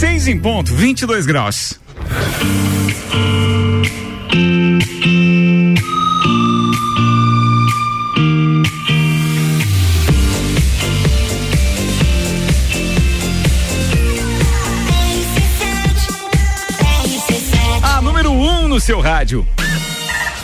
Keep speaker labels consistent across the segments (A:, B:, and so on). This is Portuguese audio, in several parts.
A: Seis em ponto, 22 graus. A número 1 um no seu rádio.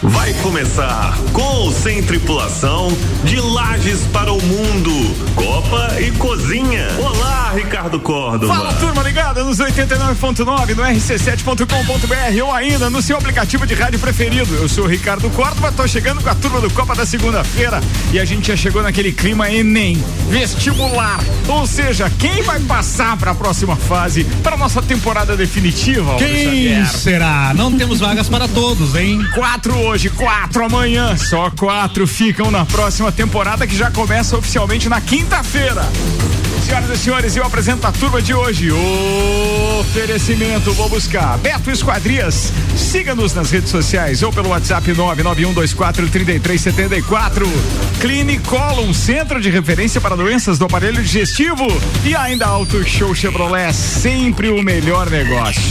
B: Vai começar com ou sem tripulação de Lages para o Mundo, Copa e Cozinha. Olá, Ricardo Córdova.
A: Fala turma ligada nos 89.9 no rc7.com.br ou ainda no seu aplicativo de rádio preferido. Eu sou o Ricardo Córdova, tô chegando com a turma do Copa da segunda-feira e a gente já chegou naquele clima Enem, vestibular. Ou seja, quem vai passar para a próxima fase, para nossa temporada definitiva?
C: Quem será? Não temos vagas para todos, hein?
A: Quatro hoje, quatro amanhã. Só quatro ficam na próxima temporada que já começa oficialmente na quinta-feira. Senhoras e senhores, eu apresento a turma de hoje. Oferecimento, vou buscar. Beto Esquadrias. Siga-nos nas redes sociais ou pelo WhatsApp 991243374. Clinicolum, centro de referência para doenças do aparelho digestivo. E ainda Auto Show Chevrolet, sempre o melhor negócio.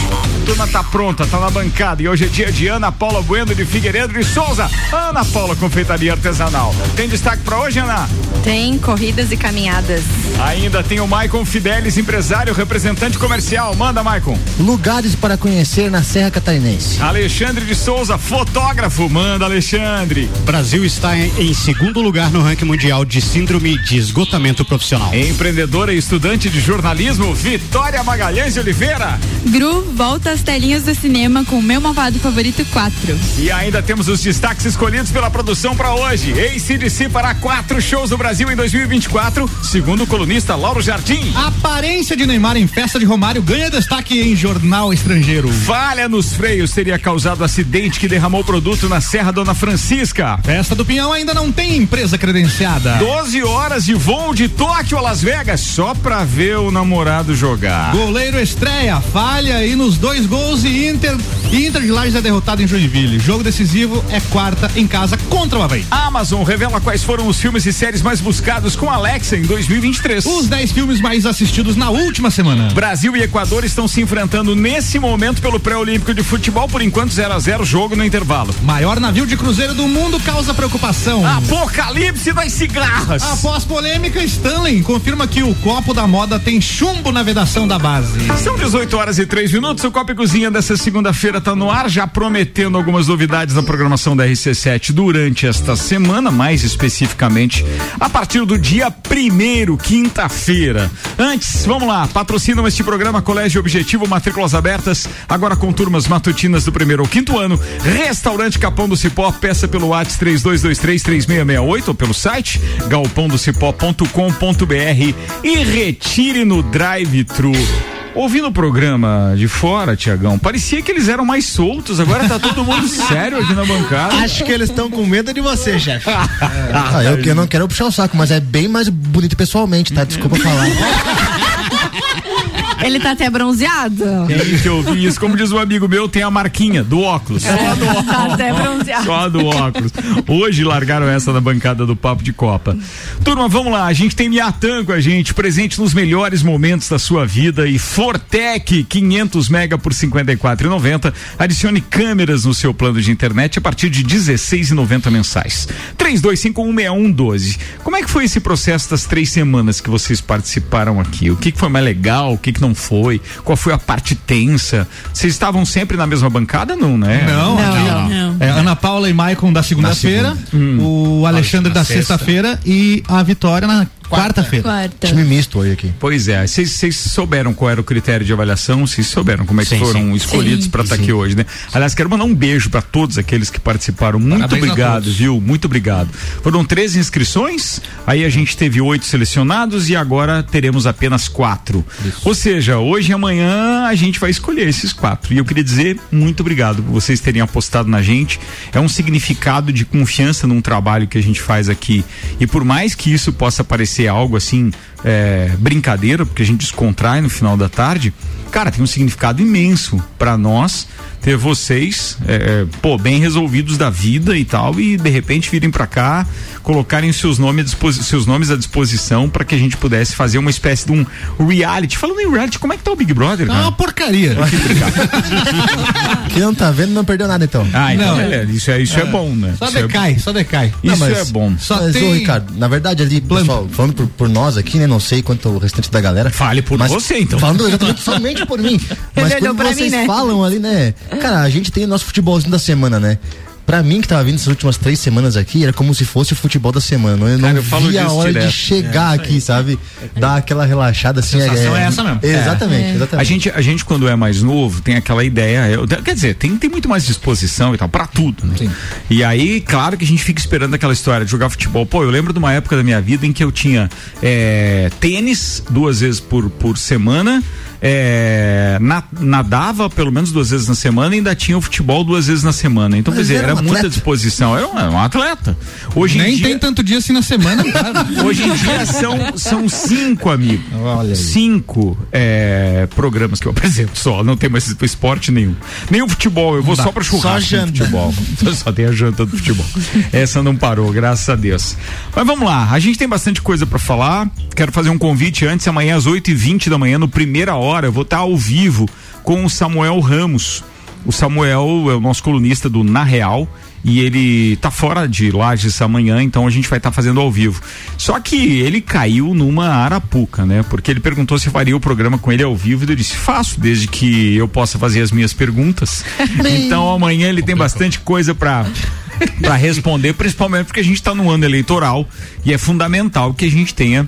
A: Turma tá pronta, tá na bancada e hoje é dia de Ana Paula Bueno de Figueiredo de Souza. Ana Paula Confeitaria Artesanal. Tem destaque para hoje, Ana?
D: Tem corridas e caminhadas.
A: Ainda tem o Maicon Fidelis, empresário, representante comercial. Manda, Maicon.
E: Lugares para conhecer na Serra Catarinense.
A: Alexandre de Souza, fotógrafo. Manda, Alexandre.
C: Brasil está em, em segundo lugar no ranking mundial de síndrome de esgotamento profissional.
A: Empreendedora e estudante de jornalismo, Vitória Magalhães de Oliveira.
D: Gru volta às telinhas do cinema com o meu malvado favorito 4.
A: E ainda temos os destaques escolhidos pela produção para hoje. ACDC para quatro shows no Brasil em 2024, segundo o colunista Lauro Jardim.
C: A aparência de Neymar em festa de Romário ganha destaque em jornal estrangeiro.
A: Falha nos freios teria causado acidente que derramou produto na Serra Dona Francisca.
C: Festa do Pinhão ainda não tem empresa credenciada.
A: 12 horas de voo de Tóquio a Las Vegas só pra ver o namorado jogar.
C: Goleiro estreia, falha e nos dois gols e Inter, Inter de Lages é derrotado em Joinville. Jogo decisivo é quarta em casa contra o Havaí.
A: Amazon revela quais foram os filmes e séries mais buscados com Alexa em 2023.
C: Os 10 filmes mais assistidos na última semana.
A: Brasil e Equador estão se enfrentando nesse momento pelo pré-olímpico de futebol, por enquanto 0 a 0 jogo no intervalo.
C: Maior navio de cruzeiro do mundo causa preocupação.
A: Apocalipse das cigarras.
C: Após polêmica, Stanley confirma que o copo da moda tem chumbo na vedação da base.
A: São 18 horas e 3 minutos. O Copa e Cozinha dessa segunda-feira está no ar, já prometendo algumas novidades da programação da RC7 durante esta semana, mais especificamente a partir do dia primeiro, quinta-feira. Antes, vamos lá, patrocinam este programa Colégio Objetivo, matrículas abertas, agora com turmas matutinas do primeiro ao quinto ano. Restaurante Capão do Cipó, peça pelo WhatsApp 3223 3668 ou pelo site galpondocipó.com.br e retire no drive-thru. Ouvindo o programa de fora, Tiagão, parecia que eles eram mais soltos. Agora tá todo mundo sério aqui na bancada.
E: Acho que eles estão com medo de você, chefe. ah, eu, eu não quero puxar o saco, mas é bem mais bonito pessoalmente, tá? Desculpa falar.
D: Ele tá até bronzeado.
A: Tem que ouvir isso. Como diz um amigo meu, tem a marquinha do óculos. Só do óculos.
D: Tá até bronzeado.
A: Só do óculos. Hoje largaram essa na bancada do Papo de Copa. Turma, vamos lá. A gente tem Miatan com a gente, presente nos melhores momentos da sua vida e Fortec 500 mega por 54,90. Adicione câmeras no seu plano de internet a partir de 16,90 mensais. 32516112. Como é que foi esse processo das três semanas que vocês participaram aqui? O que, que foi mais legal? O que, que não foi? Qual foi a parte tensa? Vocês estavam sempre na mesma bancada, não, né?
C: Não,
D: Não, não.
C: É, Ana Paula e Maicon da segunda-feira, o Alexandre da
E: sexta.
C: sexta-feira e a Vitória na quarta-feira.
D: Quarta.
E: Time misto hoje aqui.
A: Pois é, vocês vocês souberam qual era o critério de avaliação, vocês souberam como é que
C: Sim,
A: foram
C: sim.
A: escolhidos para estar aqui hoje, né? Aliás, quero mandar um beijo para todos aqueles que participaram. Muito
C: Parabéns
A: obrigado, viu? Muito obrigado. Foram 13 inscrições, aí a gente teve oito selecionados e agora teremos apenas quatro. Ou seja, hoje e amanhã a gente vai escolher esses quatro. E eu queria dizer muito obrigado por vocês terem apostado na gente. É um significado de confiança num trabalho que a gente faz aqui. E por mais que isso possa parecer algo assim, é, brincadeira, porque a gente descontrai no final da tarde, cara, tem um significado imenso para nós ter vocês, é, é, pô, bem resolvidos da vida e tal, e de repente virem para cá, colocarem seus nomes, seus nomes à disposição para que a gente pudesse fazer uma espécie de um reality. Falando em reality, como é que tá o Big Brother?
C: Tá uma porcaria.
E: Quem não tá vendo não perdeu nada então.
A: Ah, então não. isso é, isso é, é bom, né?
C: Só
A: isso é
C: decai, é só decai.
A: Isso não, é bom.
E: Só mas, tem... ô, Ricardo, na verdade ali, pessoal, falando por, por, nós aqui, né, não sei quanto o restante da galera.
A: Fale por você então.
E: Falando exatamente somente por mim. Mas quando vocês mim, né? falam ali, né, cara, a gente tem nosso futebolzinho da semana, né? Pra mim, que tava vindo essas últimas três semanas aqui, era como se fosse o futebol da semana. Eu não Cara, eu via a hora direto. de chegar é, aqui, sabe? Dar aquela relaxada assim.
C: A sensação é, é essa mesmo.
E: Exatamente, é. exatamente.
A: A gente, a gente, quando é mais novo, tem aquela ideia. Eu, quer dizer, tem, tem muito mais disposição e tal, pra tudo, né? Sim. E aí, claro que a gente fica esperando aquela história de jogar futebol. Pô, eu lembro de uma época da minha vida em que eu tinha é, tênis duas vezes por, por semana é, na, nadava pelo menos duas vezes na semana e ainda tinha o futebol duas vezes na semana. Então, Mas quer dizer, era, um muita disposição. Era um, era um, atleta. Hoje
C: Nem
A: dia,
C: tem tanto dia assim na semana,
A: cara. Hoje em dia são, são cinco, amigo. Cinco é, programas que eu apresento só. Não tem mais esporte nenhum. Nem o futebol, eu vou só para churrasco. Só janta. Futebol. só tem a janta do futebol. Essa não parou, graças a Deus. Mas vamos lá, a gente tem bastante coisa para falar. Quero fazer um convite antes, amanhã às 8 e 20 da manhã, no primeira hora hora eu vou estar ao vivo com o Samuel Ramos. O Samuel é o nosso colunista do Na Real e ele tá fora de Lages amanhã, então a gente vai estar tá fazendo ao vivo. Só que ele caiu numa arapuca, né? Porque ele perguntou se faria o programa com ele ao vivo e eu disse: "Faço, desde que eu possa fazer as minhas perguntas". então amanhã ele tem bastante coisa para para responder, principalmente porque a gente está no ano eleitoral e é fundamental que a gente tenha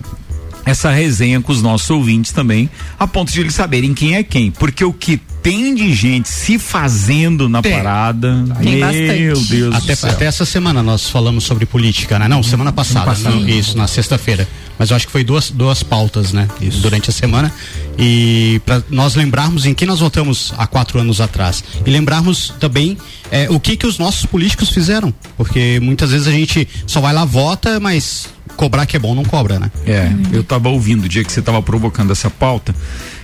A: essa resenha com os nossos ouvintes também, a ponto de eles saberem quem é quem. Porque o que tem de gente se fazendo na tem. parada. Tem meu bastante. Deus
F: até,
A: do céu.
F: Até essa semana nós falamos sobre política, né? Não, semana passada. Não, isso, na sexta-feira. Mas eu acho que foi duas, duas pautas, né? Isso. Durante a semana. E para nós lembrarmos em quem nós votamos há quatro anos atrás. E lembrarmos também é, o que que os nossos políticos fizeram. Porque muitas vezes a gente só vai lá, vota, mas cobrar que é bom não cobra, né?
A: É, eu estava ouvindo o dia que você estava provocando essa pauta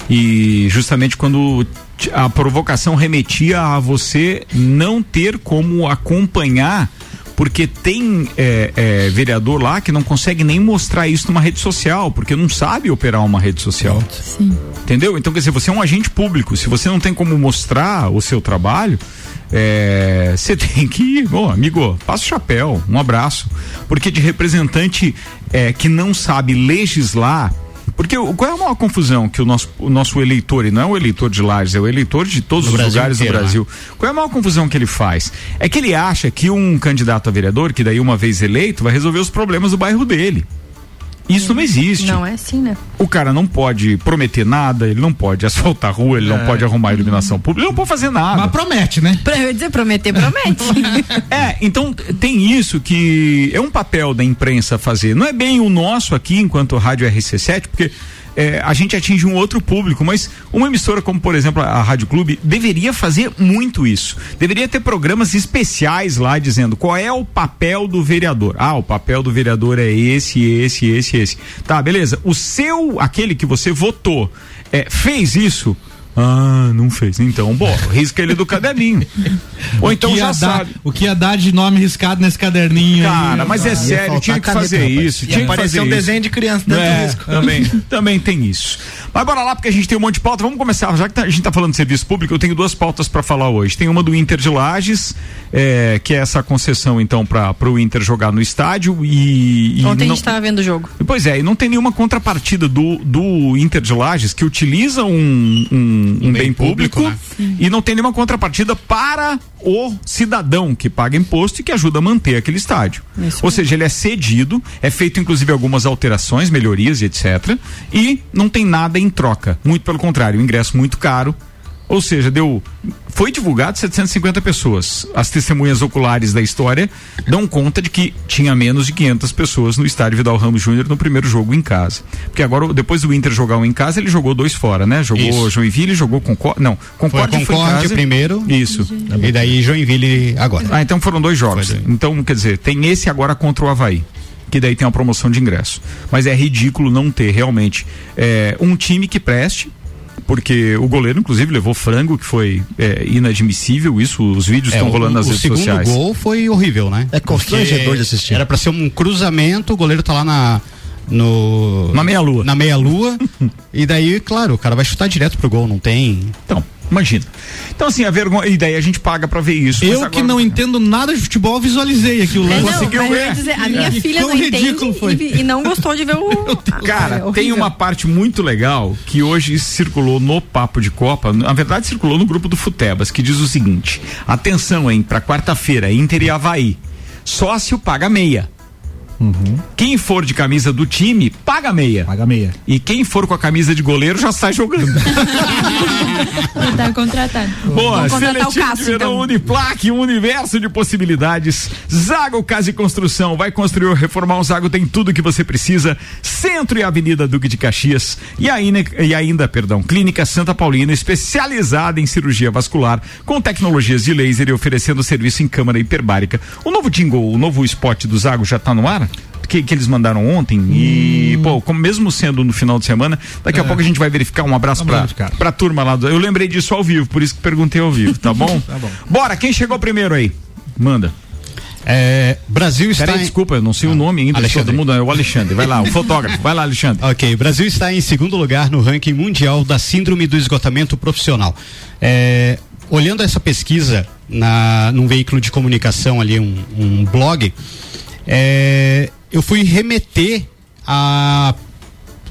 A: e justamente quando a provocação remetia a você não ter como acompanhar porque tem é, é, vereador lá que não consegue nem mostrar isso numa rede social, porque não sabe operar uma rede social. Sim. Entendeu? Então, quer dizer, você é um agente público, se você não tem como mostrar o seu trabalho, é, você tem que ir, oh, amigo, passa o chapéu, um abraço. Porque de representante é, que não sabe legislar, porque qual é a maior confusão que o nosso, o nosso eleitor, e não é o eleitor de Lages, é o eleitor de todos os lugares inteiro, do Brasil. Né? Qual é a maior confusão que ele faz? É que ele acha que um candidato a vereador, que daí uma vez eleito, vai resolver os problemas do bairro dele. Isso não existe.
G: Não é assim, né?
A: O cara não pode prometer nada, ele não pode asfaltar a rua, ele é. não pode arrumar a iluminação pública, ele não pode fazer nada.
C: Mas promete, né?
G: Pra eu dizer, prometer, promete.
A: é, então tem isso que é um papel da imprensa fazer. Não é bem o nosso aqui, enquanto Rádio RC7, porque é, a gente atinge um outro público, mas uma emissora como, por exemplo, a Rádio Clube deveria fazer muito isso. Deveria ter programas especiais lá dizendo qual é o papel do vereador. Ah, o papel do vereador é esse, esse, esse, esse. Tá, beleza. O seu, aquele que você votou, é, fez isso ah, não fez. Então, bom, risca ele do caderninho. Ou então já sabe.
C: o que ia dar de nome riscado nesse caderninho
A: Cara, aí, mas é sério, tinha que fazer caneta, isso. Tinha que fazer
C: um desenho de criança
A: dentro é, do risco. Também, também tem isso. Mas bora lá, porque a gente tem um monte de pauta. Vamos começar. Já que tá, a gente tá falando de serviço público, eu tenho duas pautas para falar hoje. Tem uma do Inter de Lages, é, que é essa concessão, então, para o Inter jogar no estádio. E,
G: e Ontem não, a gente tava vendo o jogo.
A: Pois é, e não tem nenhuma contrapartida do, do Inter de Lages que utiliza um, um um, bem, bem, público, público né? e não tem nenhuma contrapartida para o cidadão que paga imposto e que ajuda a manter aquele estádio. Isso Ou seja, ele é cedido, é feito inclusive algumas alterações, melhorias e etc. E não tem nada em troca. Muito pelo contrário, o ingresso muito caro ou seja, deu. Foi divulgado 750 pessoas. As testemunhas oculares da história dão conta de que tinha menos de 500 pessoas no estádio Vidal Ramos Júnior no primeiro jogo em casa. Porque agora, depois do Inter jogar um em casa, ele jogou dois fora, né? Jogou Isso. Joinville, jogou Concórdia. Não,
F: Concórdia foi, Concórdia foi primeiro.
A: Isso.
F: E daí Joinville agora.
A: Ah, então foram dois jogos. Então, quer dizer, tem esse agora contra o Havaí que daí tem uma promoção de ingresso. Mas é ridículo não ter realmente é, um time que preste porque o goleiro, inclusive, levou frango, que foi é, inadmissível. Isso, os vídeos estão é, rolando nas redes sociais.
F: O segundo gol foi horrível, né?
E: É constrangedor de assistir.
F: Era para ser um cruzamento, o goleiro tá lá na no
A: na meia lua.
F: Na meia lua. e daí, claro, o cara vai chutar direto pro gol, não tem.
A: Então, Imagina. Então, assim, a vergonha. E daí a gente paga pra ver isso.
C: Eu que não entendo nada de futebol, visualizei aqui o lance.
G: É, não, ver. Dizer, a minha filha não entende foi. E, e, não gostou de ver o.
A: Cara, tem uma parte muito legal que hoje circulou no Papo de Copa. Na verdade, circulou no grupo do Futebas, que diz o seguinte: atenção, hein, pra quarta-feira, Inter e Havaí. Sócio paga meia. Uhum. Quem for de camisa do time, paga meia.
C: Paga meia.
A: E quem for com a camisa de goleiro já sai jogando.
G: tá contratado.
A: Boa, seletivo de verão então. Uniplaque, um universo de possibilidades. Zago Casa e Construção, vai construir ou reformar um Zago, tem tudo que você precisa. Centro e Avenida Duque de Caxias. E ainda, e ainda, perdão, Clínica Santa Paulina, especializada em cirurgia vascular, com tecnologias de laser e oferecendo serviço em câmara hiperbárica. O novo jingle, o novo spot do Zago já está no ar? Que, que, eles mandaram ontem hum. e, pô, como mesmo sendo no final de semana, daqui é. a pouco a gente vai verificar. Um abraço pra, pra turma lá do. Eu lembrei disso ao vivo, por isso que perguntei ao vivo, tá bom? tá bom. Bora, quem chegou primeiro aí? Manda.
F: É, Brasil está.
A: Peraí, em... desculpa, eu não sei ah, o nome ainda Alexandre. todo mundo, é o Alexandre. Vai lá, o fotógrafo. Vai lá, Alexandre.
F: Ok, Brasil está em segundo lugar no ranking mundial da Síndrome do Esgotamento Profissional. É, olhando essa pesquisa na, num veículo de comunicação ali, um, um blog, é, eu fui remeter a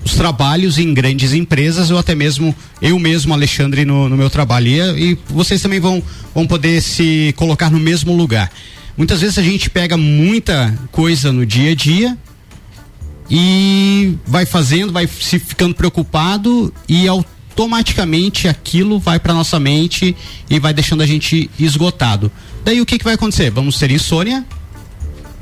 F: os trabalhos em grandes empresas ou até mesmo eu mesmo, Alexandre, no, no meu trabalho. E, e, vocês também vão, vão poder se colocar no mesmo lugar. Muitas vezes a gente pega muita coisa no dia a dia e vai fazendo, vai se ficando preocupado e automaticamente aquilo vai para nossa mente e vai deixando a gente esgotado. Daí o que, que vai acontecer? Vamos ter insônia,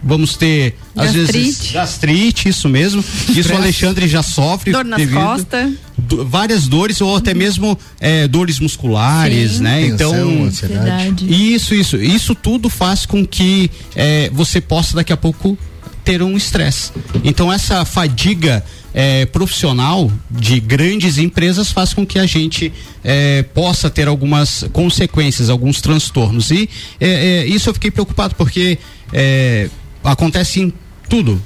F: vamos ter às vezes gastrite, isso mesmo. Isso o Alexandre já sofre.
G: Dor nas costas.
F: Do, várias dores ou até mesmo é, dores musculares, Sim. né? Tensão, então,
E: ansiedade.
F: isso, isso, isso tudo faz com que é, você possa daqui a pouco ter um estresse. Então essa fadiga é, profissional de grandes empresas faz com que a gente é, possa ter algumas consequências, alguns transtornos. E é, é isso eu fiquei preocupado porque é, acontece em tudo.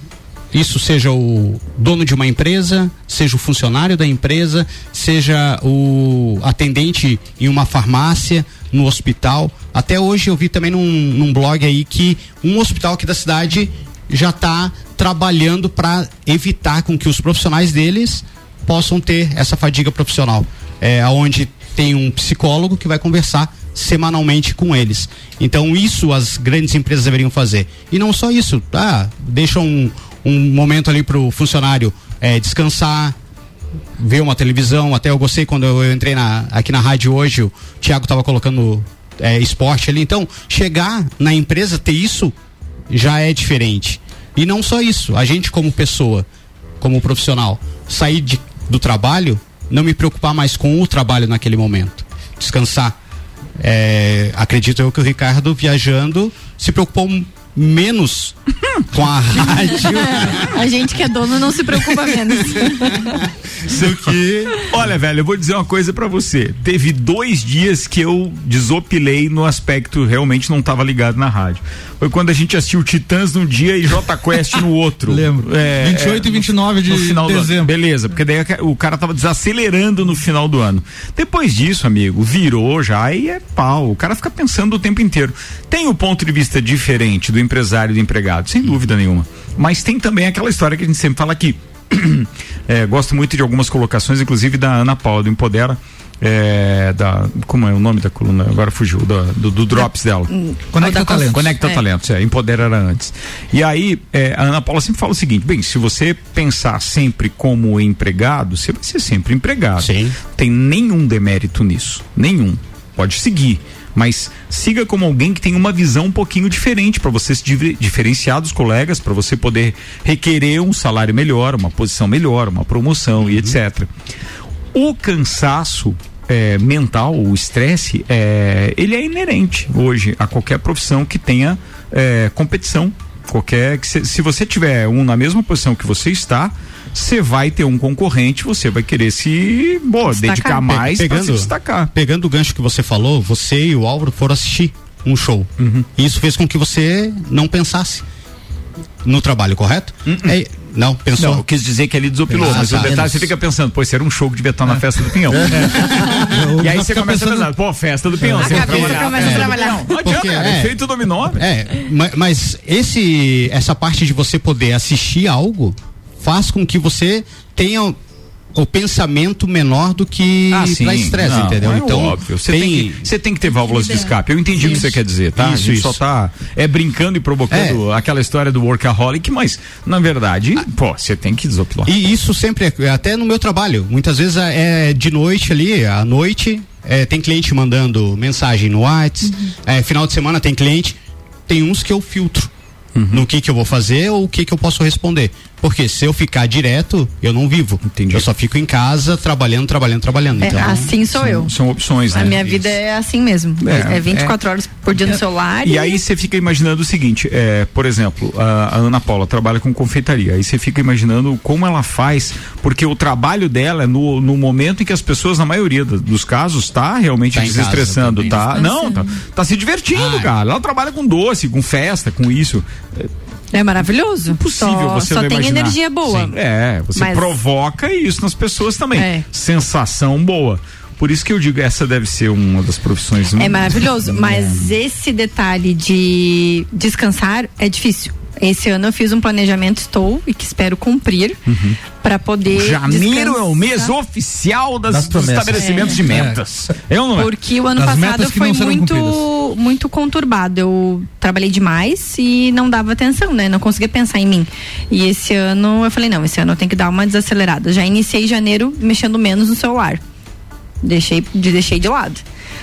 F: Isso seja o dono de uma empresa, seja o funcionário da empresa, seja o atendente em uma farmácia, no hospital. Até hoje eu vi também num, num blog aí que um hospital aqui da cidade já está trabalhando para evitar com que os profissionais deles possam ter essa fadiga profissional. É, onde tem um psicólogo que vai conversar semanalmente com eles. Então isso as grandes empresas deveriam fazer. E não só isso, tá? Deixa um, um momento ali para o funcionário é, descansar, ver uma televisão. Até eu gostei quando eu entrei na, aqui na rádio hoje, o Thiago estava colocando é, esporte ali. Então, chegar na empresa, ter isso já é diferente. E não só isso, a gente como pessoa, como profissional, sair de, do trabalho, não me preocupar mais com o trabalho naquele momento. Descansar é, acredito eu que o Ricardo viajando se preocupou menos com a rádio.
G: a gente que é dono não se preocupa menos.
A: Isso que. Olha, velho, eu vou dizer uma coisa para você. Teve dois dias que eu desopilei no aspecto realmente não estava ligado na rádio. Foi quando a gente assistiu Titãs num dia e J Quest no outro.
C: Lembro. É, 28 é, e 29 de no final dezembro.
A: Beleza, porque daí o cara tava desacelerando no final do ano. Depois disso, amigo, virou já e é pau. O cara fica pensando o tempo inteiro. Tem o um ponto de vista diferente do empresário e do empregado, sem dúvida nenhuma. Mas tem também aquela história que a gente sempre fala aqui. é, gosto muito de algumas colocações, inclusive da Ana Paula, do Empodera. É, da, como é o nome da coluna? Agora fugiu, do, do, do Drops dela.
C: Hum, Conecta Talentos.
A: Conecta é. Talentos, é, Empodera era antes. E aí, é, a Ana Paula sempre fala o seguinte: bem, se você pensar sempre como empregado, você vai ser sempre empregado.
F: Sim.
A: Tem nenhum demérito nisso. Nenhum. Pode seguir mas siga como alguém que tem uma visão um pouquinho diferente para você se diferenciar dos colegas, para você poder requerer um salário melhor, uma posição melhor, uma promoção uhum. e etc. O cansaço é, mental, o estresse, é, ele é inerente hoje a qualquer profissão que tenha é, competição. Qualquer que se, se você tiver um na mesma posição que você está, você vai ter um concorrente, você vai querer se boa, dedicar mais
F: Pe pegando, se destacar. Pegando o gancho que você falou, você e o Álvaro foram assistir um show. Uhum. E isso fez com que você não pensasse no trabalho, correto?
A: Uhum. É, não, pensou. Não, eu quis dizer que ele desopilou, ah, mas tá. o detalhe você fica pensando, pô, era um show que devia estar na é. festa do Pinhão. É. e aí você começa pensando, a pensar, pô, festa do Pinhão.
G: Você cabeça começa a trabalhar.
A: Não, não adianta, é, efeito dominó.
F: É, mas esse, essa parte de você poder assistir algo faz com que você tenha o pensamento menor do que ah, para estresse, entendeu?
A: É então, óbvio. Você tem, tem, que, tem que ter válvulas de escape. Eu entendi isso. o que você quer dizer, tá? Isso, isso. só tá é brincando e provocando é. aquela história do workaholic, mas na verdade, ah. pô, você tem que desopilar.
F: E isso sempre é, até no meu trabalho. Muitas vezes é, é de noite ali, à noite, é, tem cliente mandando mensagem no WhatsApp, uhum. é, final de semana tem cliente, tem uns que eu filtro uhum. no que que eu vou fazer ou o que que eu posso responder. Porque se eu ficar direto, eu não vivo. Entendi. Eu só fico em casa trabalhando, trabalhando, trabalhando.
G: É, então, assim sou
A: são,
G: eu.
A: São opções, né?
G: A minha Isso. vida é assim mesmo. É, é 24 é, horas por dia no é, celular.
A: E, e aí você fica imaginando o seguinte, é, por exemplo, a, a, Ana Paula trabalha com confeitaria. Aí você fica imaginando como ela faz, porque o trabalho dela é no, no momento em que as pessoas, na maioria dos casos, tá realmente tá desestressando, tá? Não, tá, tá se divertindo, ah, cara. Ela trabalha com doce, com festa, com isso.
G: É maravilhoso.
A: Impossível só, você
G: só
A: tem
G: imaginar. energia boa.
A: Sim. É, você Mas... provoca isso nas pessoas também. É. Sensação boa. Por isso que eu digo, essa deve ser uma das profissões.
G: É maravilhoso, mas esse detalhe de descansar é difícil. Esse ano eu fiz um planejamento, estou e que espero cumprir uhum. para poder.
A: Janeiro descansar. é o mês oficial das, das dos estabelecimentos é. de metas.
G: É. Eu não é? Porque o ano das passado foi muito, muito conturbado. Eu trabalhei demais e não dava atenção, né? Não conseguia pensar em mim. E esse ano eu falei, não, esse ano eu tenho que dar uma desacelerada. Já iniciei janeiro mexendo menos no celular. Deixei, deixei de lado.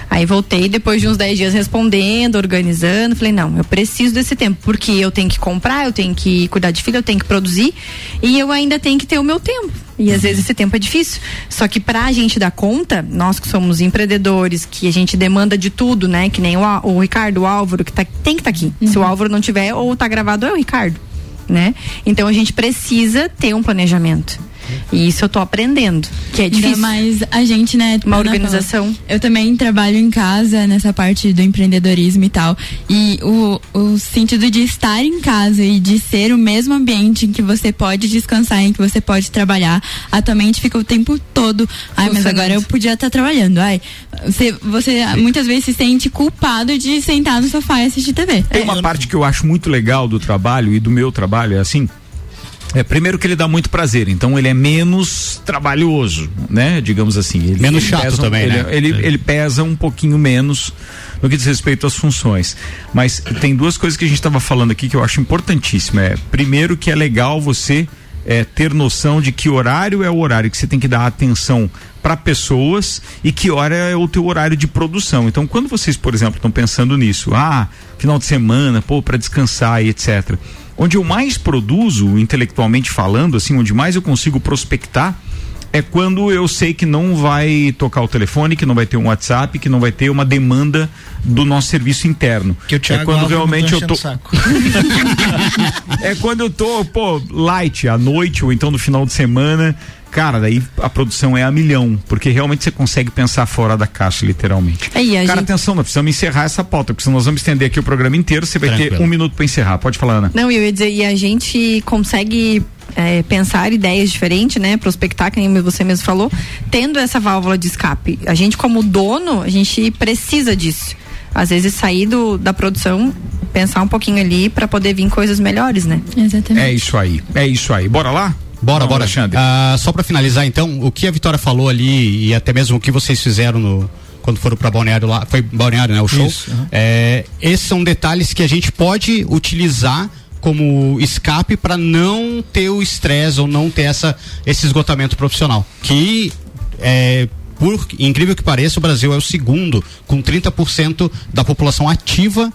G: Aí voltei depois de uns 10 dias respondendo, organizando. Falei, não, eu preciso desse tempo, porque eu tenho que comprar, eu tenho que cuidar de filho, eu tenho que produzir e eu ainda tenho que ter o meu tempo. E às vezes esse tempo é difícil. Só que pra gente dar conta, nós que somos empreendedores, que a gente demanda de tudo, né? Que nem o, o Ricardo, o Álvaro, que tá, tem que estar tá aqui. Uhum. Se o uhum. Álvaro não tiver, ou tá gravado, é o Ricardo. Né? Então a gente precisa ter um planejamento. E isso eu tô aprendendo, que é difícil.
D: Mas a gente, né,
G: uma organização.
D: Eu também trabalho em casa nessa parte do empreendedorismo e tal. E o, o sentido de estar em casa e de ser o mesmo ambiente em que você pode descansar, em que você pode trabalhar, atualmente fica o tempo todo. Ai, mas agora eu podia estar trabalhando. Ai, você, você muitas vezes se sente culpado de sentar no sofá e assistir TV.
A: Tem uma parte que eu acho muito legal do trabalho e do meu trabalho, é assim, é, primeiro que ele dá muito prazer, então ele é menos trabalhoso, né? Digamos assim. Ele,
F: menos
A: ele
F: chato
A: pesa,
F: também,
A: ele,
F: né?
A: Ele, é. ele pesa um pouquinho menos no que diz respeito às funções. Mas tem duas coisas que a gente estava falando aqui que eu acho importantíssima. É, primeiro que é legal você é, ter noção de que horário é o horário que você tem que dar atenção para pessoas e que hora é o teu horário de produção. Então, quando vocês, por exemplo, estão pensando nisso, ah, final de semana, pô, para descansar e etc Onde eu mais produzo, intelectualmente falando, assim, onde mais eu consigo prospectar, é quando eu sei que não vai tocar o telefone, que não vai ter um WhatsApp, que não vai ter uma demanda do nosso serviço interno.
C: Que o
A: é quando realmente eu tô. é quando eu tô, pô, light à noite ou então no final de semana cara, daí a produção é a milhão, porque realmente você consegue pensar fora da caixa, literalmente.
G: Aí,
A: cara,
G: gente...
A: atenção, nós precisamos encerrar essa pauta, porque senão nós vamos estender aqui o programa inteiro, você vai Tranquilo. ter um minuto para encerrar. Pode falar, Ana.
G: Não, eu ia dizer, e a gente consegue é, pensar ideias diferentes, né? Prospectar, que nem você mesmo falou, tendo essa válvula de escape. A gente, como dono, a gente precisa disso. Às vezes sair do, da produção, pensar um pouquinho ali para poder vir coisas melhores, né?
A: Exatamente. É isso aí, é isso aí. Bora lá?
F: Bora, bora, Alexandre. Uh, só para finalizar, então, o que a Vitória falou ali e até mesmo o que vocês fizeram no, quando foram para Balneário lá, foi Balneário, né, o show. Isso, uhum. é, esses são detalhes que a gente pode utilizar como escape para não ter o estresse ou não ter essa, esse esgotamento profissional. Que é, por incrível que pareça, o Brasil é o segundo, com 30% da população ativa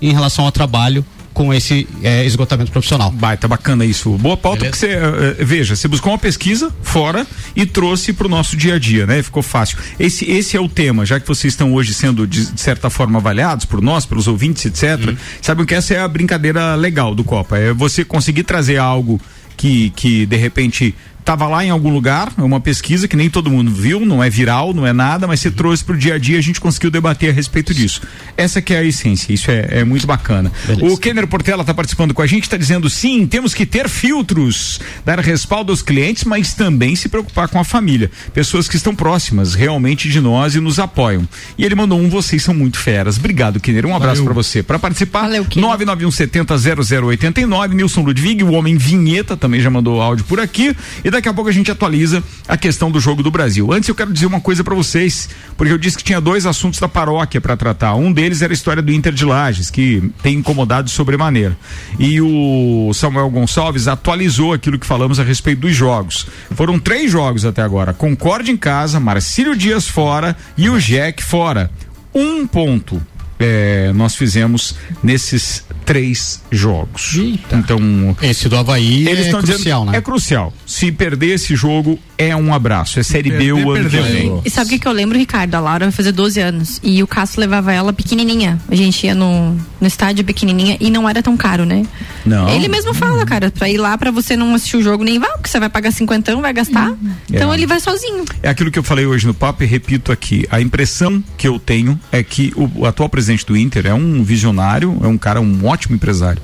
F: em relação ao trabalho com esse é, esgotamento profissional.
A: Baita, bacana isso. Boa pauta, Beleza? porque você, uh, veja, você buscou uma pesquisa fora e trouxe para o nosso dia a dia, né? Ficou fácil. Esse, esse é o tema, já que vocês estão hoje sendo, de, de certa forma, avaliados por nós, pelos ouvintes, etc. Uhum. Sabem que essa é a brincadeira legal do Copa, é você conseguir trazer algo que, que de repente Tava lá em algum lugar, é uma pesquisa que nem todo mundo viu, não é viral, não é nada, mas você trouxe para o dia a dia, a gente conseguiu debater a respeito disso. Essa que é a essência, isso é, é muito bacana. Beleza. O Kenner Portela está participando com a gente, está dizendo sim, temos que ter filtros, dar respaldo aos clientes, mas também se preocupar com a família. Pessoas que estão próximas realmente de nós e nos apoiam. E ele mandou um, vocês são muito feras. Obrigado, Kenner. Um abraço para você. Para participar, Valeu, 991700089, Nilson Ludwig, o homem vinheta, também já mandou áudio por aqui. E daqui a pouco a gente atualiza a questão do jogo do Brasil. Antes eu quero dizer uma coisa para vocês, porque eu disse que tinha dois assuntos da paróquia para tratar. Um deles era a história do Inter de Lages, que tem incomodado sobremaneira. E o Samuel Gonçalves atualizou aquilo que falamos a respeito dos jogos. Foram três jogos até agora: Concorde em casa, Marcílio Dias fora e o Jack fora. Um ponto é, nós fizemos nesses três jogos. Eita. Então,
F: esse do Havaí eles é crucial, dizendo, né?
A: É crucial. Se perder esse jogo, é um abraço. É Série B o ano que vem.
G: E sabe o que, que eu lembro, Ricardo? A Laura vai fazer 12 anos. E o Cássio levava ela pequenininha. A gente ia no, no estádio pequenininha e não era tão caro, né?
A: Não.
G: Ele mesmo fala, cara, pra ir lá pra você não assistir o jogo nem vá, porque você vai pagar cinquentão, vai gastar. Uhum. Então é. ele vai sozinho.
A: É aquilo que eu falei hoje no papo e repito aqui. A impressão que eu tenho é que o, o atual presidente do Inter é um visionário, é um cara, um ótimo empresário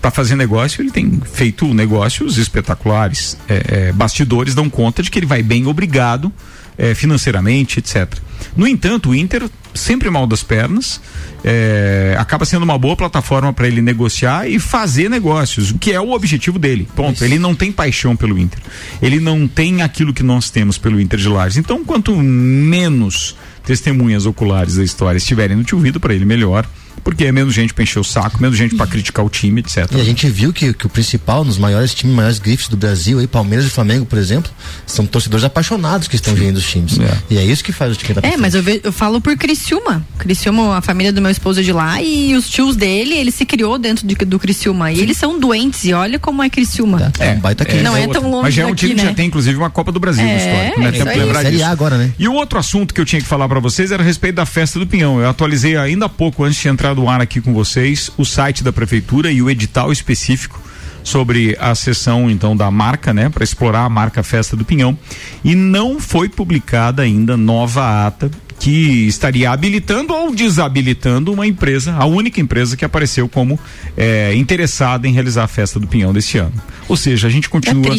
A: para fazer negócio, ele tem feito negócios espetaculares. É, é, bastidores dão conta de que ele vai bem obrigado é, financeiramente, etc. No entanto, o Inter, sempre mal das pernas, é, acaba sendo uma boa plataforma para ele negociar e fazer negócios, o que é o objetivo dele. Ponto. Isso. Ele não tem paixão pelo Inter. Ele não tem aquilo que nós temos pelo Inter de Lages. Então, quanto menos testemunhas oculares da história estiverem no tio ouvido, para ele melhor porque é menos gente para encher o saco, menos gente para criticar o time, etc.
E: E a gente viu que, que o principal, nos maiores times, maiores grifes do Brasil, aí, Palmeiras e Flamengo, por exemplo, são torcedores apaixonados que estão vindo os times. É. E é isso que faz o time
G: da É, mas eu, ve, eu falo por Criciúma. Criciúma, a família do meu esposo é de lá e os tios dele, ele se criou dentro de, do Criciúma. E eles são doentes e olha como é Criciúma.
E: É, é um baita
G: é, Não é, tão longe
A: Mas já é
G: um
A: time
G: né?
A: que já tem, inclusive, uma Copa do Brasil é, no histórico. Né? Tem que lembrar disso.
E: agora, né?
A: E o outro assunto que eu tinha que falar para vocês era a respeito da festa do Pinhão. Eu atualizei ainda há pouco, antes de entrar do ar aqui com vocês o site da prefeitura e o edital específico sobre a sessão então da marca, né, para explorar a marca Festa do Pinhão. E não foi publicada ainda nova ata que estaria habilitando ou desabilitando uma empresa, a única empresa que apareceu como é, interessada em realizar a festa do Pinhão deste ano. Ou seja, a gente continua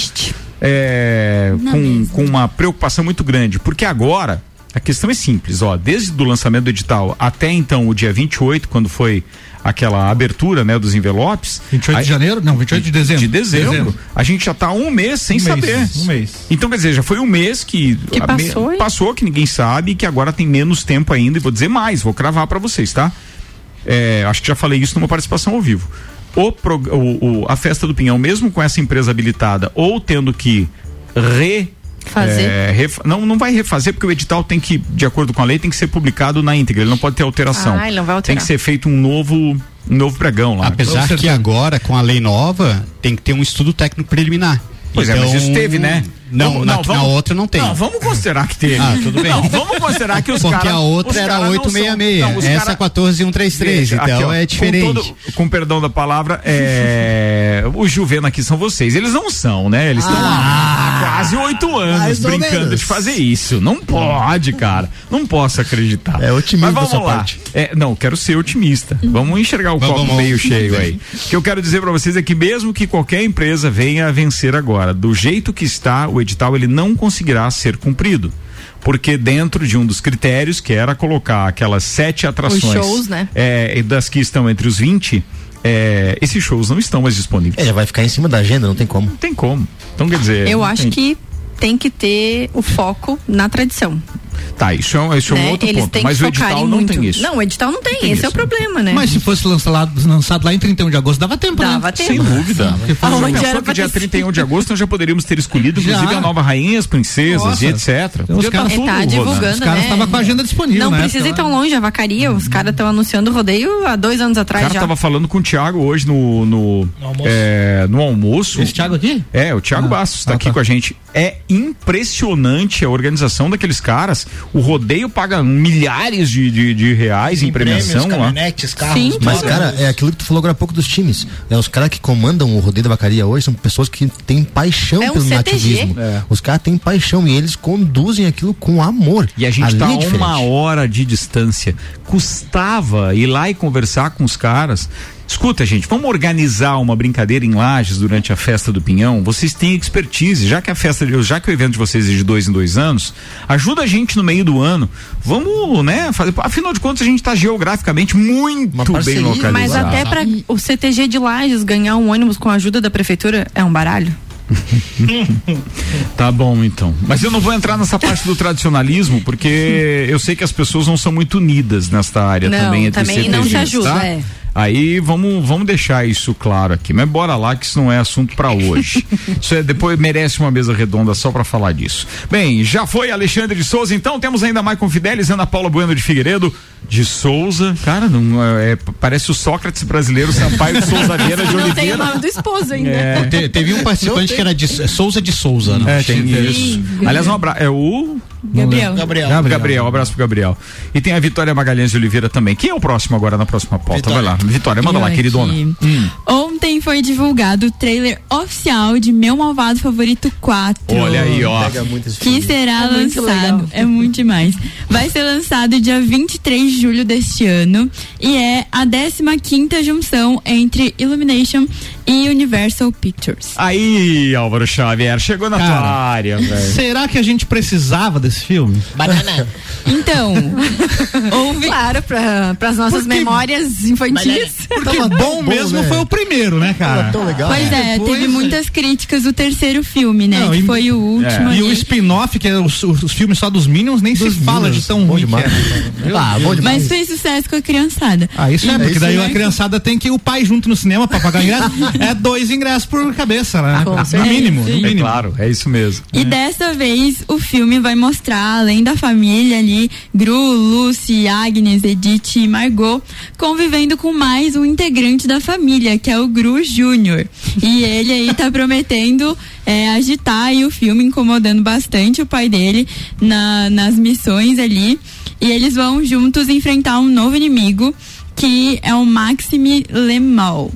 A: é, com, com uma preocupação muito grande, porque agora a questão é simples, ó, desde o lançamento do edital até então o dia 28, quando foi aquela abertura, né, dos envelopes.
C: 28 aí, de janeiro? Não, 28 de dezembro.
A: De dezembro. dezembro. A gente já está um mês sem um saber.
C: Mês, um mês.
A: Então, quer dizer, já foi um mês que,
G: que passou,
A: me, passou, que ninguém sabe, que agora tem menos tempo ainda. E vou dizer mais, vou cravar para vocês, tá? É, acho que já falei isso numa participação ao vivo. O, o, o, a festa do Pinhão, mesmo com essa empresa habilitada ou tendo que re
G: Fazer? É,
A: ref, não, não vai refazer, porque o edital tem que, de acordo com a lei, tem que ser publicado na íntegra. Ele não pode ter alteração.
G: Ah, ele não vai alterar.
A: Tem que ser feito um novo, um novo pregão lá.
F: Apesar que agora, com a lei nova, tem que ter um estudo técnico preliminar.
A: Pois então, é, mas isso teve, né?
F: Não, vamos, na, não, vamos, na outra não tem. Não,
A: vamos considerar que teve.
F: Ah, tudo bem. Não,
A: vamos considerar que os
F: caras.
A: Porque
F: cara, a outra era 866, não, essa cara... 14133, então aqui, ó, é diferente. Com, todo,
A: com, perdão da palavra, é, os Juvena aqui são vocês. Eles não são, né? Eles estão ah, há quase oito anos brincando de fazer isso. Não pode, cara. Não posso acreditar.
E: É otimista.
A: Mas vamos lá. É, não, quero ser otimista. Vamos enxergar o vamos, copo vamos. meio cheio aí. O que eu quero dizer para vocês é que mesmo que qualquer empresa venha a vencer agora, do jeito que está o edital, ele não conseguirá ser cumprido porque dentro de um dos critérios que era colocar aquelas sete atrações os
G: shows, né?
A: é, das que estão entre os 20 é, esses shows não estão mais disponíveis.
E: É, já vai ficar em cima da agenda, não tem como. Não
A: tem como. Então quer dizer.
G: Eu acho tem... que tem que ter o foco na tradição.
A: Tá, isso é, isso é um né? outro
G: Eles
A: ponto. Mas o edital não tem isso.
G: Não, o edital não tem, tem esse isso. é o problema, né?
C: Mas se fosse lançado, lançado lá em 31 de agosto, dava tempo,
G: dava né?
C: tempo.
A: Sem dúvida.
G: Aonde era
A: que dia 31 de agosto nós já poderíamos ter escolhido, já. inclusive, a nova rainha, as princesas Nossa. e etc.
C: Então, os caras
G: tá, tá divulgando,
C: Os caras estavam
G: né?
C: com a agenda disponível.
G: Não precisa ir tão longe, a vacaria. Os caras estão anunciando o rodeio há dois anos atrás. O
A: cara estava falando com o Thiago hoje no, no, no almoço. É, no almoço.
C: Esse Thiago aqui?
A: É, o Thiago ah, Bastos está ah, aqui tá. com a gente é impressionante a organização daqueles caras. O rodeio paga milhares de, de, de reais em premiação lá.
E: Carros, Sim, mas, cara, é aquilo que tu falou agora há pouco dos times. É, os caras que comandam o rodeio da vacaria hoje são pessoas que têm paixão é pelo nativismo. É. Os caras têm paixão e eles conduzem aquilo com amor.
A: E a gente está a é uma hora de distância. Custava ir lá e conversar com os caras Escuta, gente, vamos organizar uma brincadeira em Lages durante a festa do Pinhão. Vocês têm expertise, já que a festa, já que o evento de vocês é de dois em dois anos, ajuda a gente no meio do ano. Vamos, né? Fazer, afinal de contas, a gente está geograficamente muito bem localizado.
G: Mas até para o CTG de Lages ganhar um ônibus com a ajuda da prefeitura é um baralho?
A: tá bom, então. Mas eu não vou entrar nessa parte do tradicionalismo, porque eu sei que as pessoas não são muito unidas nesta área
G: não,
A: também.
G: Entre também CTGs, não se ajuda, tá? é.
A: Aí vamos, vamos deixar isso claro aqui, mas bora lá que isso não é assunto para hoje. isso é, depois merece uma mesa redonda só para falar disso. Bem, já foi Alexandre de Souza, então temos ainda Maicon Fidelis, Ana Paula Bueno de Figueiredo, de Souza, cara, não, é, parece o Sócrates brasileiro, Sampaio de Souza Vieira de Oliveira. Não tem o
G: nome do esposo ainda.
F: É. Te, teve um participante que era de Souza de Souza, né?
A: É, tem isso. Aliás, um abraço, é o
G: Gabriel.
A: Gabriel. Gabriel. Gabriel, um abraço pro Gabriel. E tem a Vitória Magalhães de Oliveira também. Quem é o próximo agora na próxima pauta? Vitória. Vai lá. Vitória, manda Eu lá, queridona. Hum.
D: Ontem foi divulgado o trailer oficial de Meu Malvado Favorito 4.
A: Olha aí, ó.
D: Que será é lançado. É muito demais. Vai ser lançado dia 23 de julho deste ano e é a 15 quinta junção entre Illumination e Universal Pictures.
A: Aí, Álvaro Xavier, chegou na Cara, tua área, velho.
C: Será que a gente precisava desse filme?
G: Banana.
D: Então,
G: houve... Claro, para as nossas porque, memórias infantis.
C: Porque bom, bom mesmo foi o primeiro, né, cara?
D: Tão legal. Pois é, Depois, teve muitas críticas do terceiro filme, né? Não, que e, foi o último.
C: É. E o spin-off, que é os, os, filmes só dos Minions, nem dos se fala de tão bom ruim demais.
D: É. Ah, bom demais. Mas fez sucesso com a criançada.
C: Ah, isso é, porque daí a criançada tem que ir o pai junto no cinema para pagar ingresso. é dois ingressos por cabeça, né? Ah, no mínimo, no mínimo.
A: É claro, é isso mesmo.
D: E é. dessa vez o filme vai mostrar, além da família ali, Gru, Lucy, Agnes, Edith e Margot, convivendo com mais um integrante da família, que é o Gru Júnior. E ele aí tá prometendo é, agitar aí o filme, incomodando bastante o pai dele na, nas missões ali. E eles vão juntos enfrentar um novo inimigo, que é o Maxime Lemal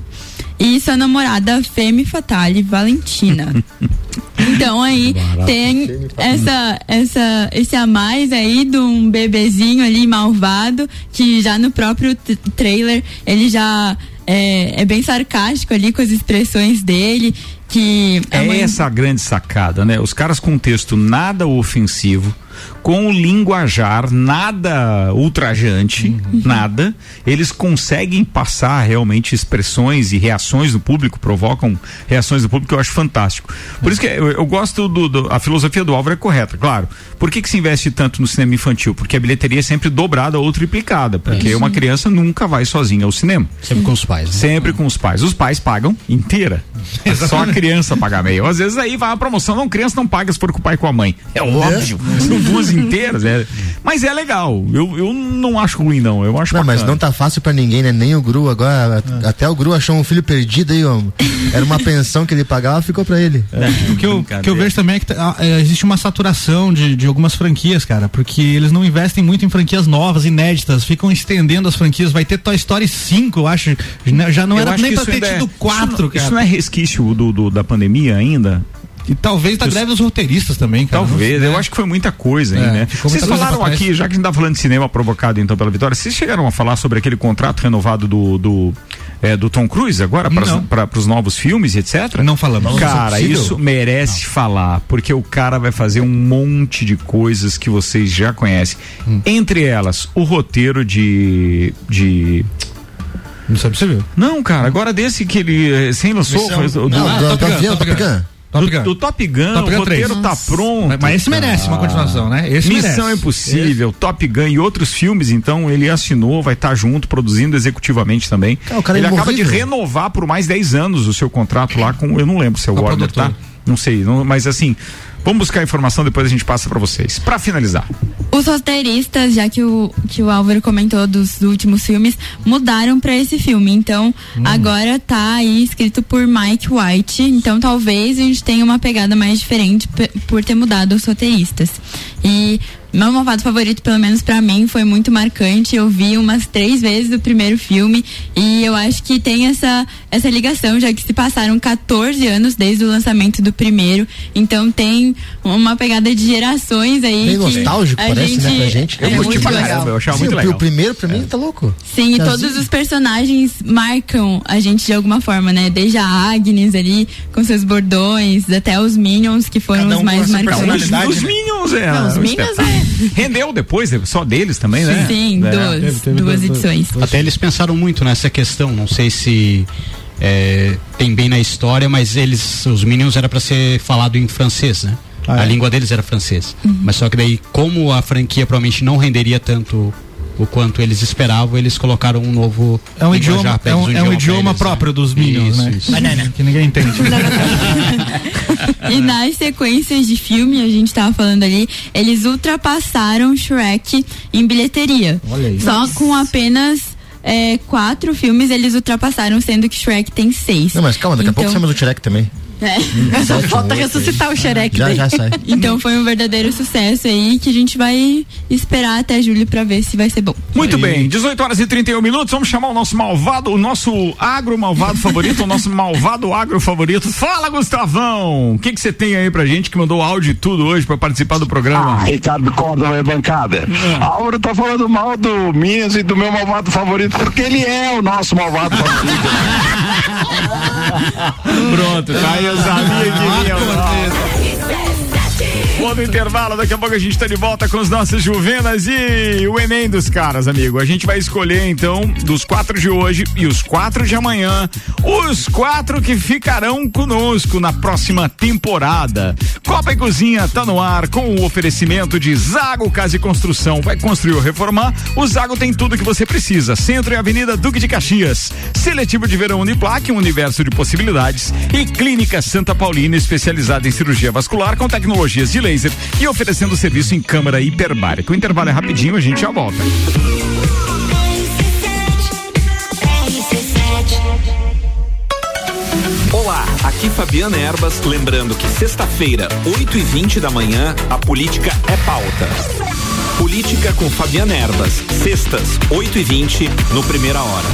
D: e sua namorada Femme Fatale Valentina. Então aí tem essa, essa, esse a mais aí de um bebezinho ali malvado que já no próprio trailer ele já é, é, bem sarcástico ali com as expressões dele. Que
A: é mãe... essa a grande sacada, né? Os caras com texto nada ofensivo com o linguajar nada ultrajante, uhum. nada, eles conseguem passar realmente expressões e reações do público, provocam reações do público que eu acho fantástico. Por isso que eu, eu gosto do, do, a filosofia do Álvaro é correta, claro. Por que, que se investe tanto no cinema infantil? Porque a bilheteria é sempre dobrada ou triplicada, porque é. uma criança nunca vai sozinha ao cinema.
F: Sempre com os pais. Né?
A: Sempre com os pais. Os pais pagam inteira. É só a criança pagar meio. Às vezes aí vai a promoção, não, criança não paga se for com o pai e com a mãe. É óbvio. São duas inteiras, é. Mas é legal. Eu, eu não acho ruim, não. Eu acho
E: Não,
A: bacana.
E: mas não tá fácil pra ninguém, né? Nem o Gru agora. É. Até o Gru achou um filho perdido aí, ó. Era uma pensão que ele pagava, ficou pra ele.
C: É. O que eu, que eu vejo também é que tá, é, existe uma saturação de, de algumas franquias, cara, porque eles não investem muito em franquias novas, inéditas, ficam estendendo as franquias. Vai ter Toy Story 5, eu acho. Já não eu era nem pra ter tido 4,
A: cara. Isso não é resquício do, do, da pandemia ainda?
C: E talvez da greve dos roteiristas também, cara.
A: Talvez, eu acho que foi muita coisa, hein, é, né? Vocês falaram aqui, já que a gente tá falando de cinema provocado então pela vitória, vocês chegaram a falar sobre aquele contrato renovado do, do, é, do Tom Cruise agora para os novos filmes e etc?
C: Não falamos.
A: Cara, isso merece não. falar, porque o cara vai fazer um monte de coisas que vocês já conhecem. Hum. Entre elas, o roteiro de. de
C: não sabe se viu.
A: Não, cara, agora desse que ele eh, sem lançou. Missão,
E: foi, do, não, ah, do, Top Gun, Top Gun.
A: Top Gun. Do, do Top Gun, Top Gun o roteiro 3. tá pronto.
C: Mas, mas esse merece uma continuação, né? Esse
A: Missão
C: merece.
A: Impossível, esse. Top Gun e outros filmes, então ele assinou, vai estar tá junto, produzindo executivamente também. É, ele acaba de renovar por mais 10 anos o seu contrato lá com, eu não lembro se é o Warner, tá? Não sei, não, mas assim, Vamos buscar a informação, depois a gente passa para vocês. Para finalizar.
D: Os roteiristas, já que o, que o Álvaro comentou dos últimos filmes, mudaram para esse filme. Então, hum. agora tá aí escrito por Mike White. Então, talvez a gente tenha uma pegada mais diferente por ter mudado os roteiristas. E meu malvado favorito, pelo menos para mim, foi muito marcante. Eu vi umas três vezes o primeiro filme e eu acho que tem essa, essa ligação, já que se passaram 14 anos desde o lançamento do primeiro. Então tem uma pegada de gerações aí.
E: Bem nostálgico, parece,
D: gente,
E: né, pra gente.
A: Eu é curti pra caramba, eu achava Sim, muito legal.
E: O primeiro, pra mim, é. tá louco.
D: Sim, e todos os personagens marcam a gente de alguma forma, né? Desde a Agnes ali, com seus bordões, até os Minions, que foram um os mais marcantes.
A: Os, os Minions, é. Não,
D: os Minions é
A: Rendeu depois, só deles também,
D: sim,
A: né?
D: Sim, é. duas, teve, teve duas edições.
F: Até eles pensaram muito nessa questão, não sei se é, tem bem na história, mas eles, os Minions era para ser falado em francês, né? Ah, a é? língua deles era francês. Uhum. Mas só que daí, como a franquia provavelmente não renderia tanto o quanto eles esperavam, eles colocaram um novo
C: é um idioma é um, um, é um idioma eles, próprio né? dos Minions, isso, né? Isso. Banana. Que ninguém entende.
D: e nas sequências de filme, a gente tava falando ali, eles ultrapassaram Shrek em bilheteria. Olha aí. Só Nossa. com apenas é, quatro filmes eles ultrapassaram, sendo que Shrek tem seis.
E: Não, mas calma, daqui então, a pouco temos então o Shrek também.
G: É. Hum, Só falta ressuscitar o xereque.
E: Já, já sai.
D: Então foi um verdadeiro sucesso aí que a gente vai esperar até julho para ver se vai ser bom.
A: Muito bem, 18 horas e 31 minutos. Vamos chamar o nosso malvado, o nosso agro malvado favorito, o nosso malvado agro favorito. Fala, Gustavão! O que você tem aí pra gente que mandou áudio e tudo hoje para participar do programa?
H: Ah, Ricardo Córdoba é bancada. É. A Auro tá falando mal do Minas e do meu malvado favorito porque ele é o nosso malvado favorito.
A: Pronto, tá aí eu sabia que vinha. Bom intervalo, daqui a pouco a gente está de volta com os nossos Juvenas e o Enem dos caras, amigo. A gente vai escolher então dos quatro de hoje e os quatro de amanhã, os quatro que ficarão conosco na próxima temporada. Copa e Cozinha tá no ar com o oferecimento de Zago Casa e Construção. Vai construir ou reformar? O Zago tem tudo que você precisa. Centro e Avenida Duque de Caxias. Seletivo de Verão Uniplaque, um universo de possibilidades. E Clínica Santa Paulina, especializada em cirurgia vascular com tecnologias de laser e oferecendo serviço em câmara hiperbárica. O intervalo é rapidinho, a gente já volta.
I: Olá, aqui Fabiana Erbas, lembrando que sexta-feira, 8 e 20 da manhã, a política é pauta. Política com Fabiana Erbas, sextas, 8 e 20 no Primeira Hora.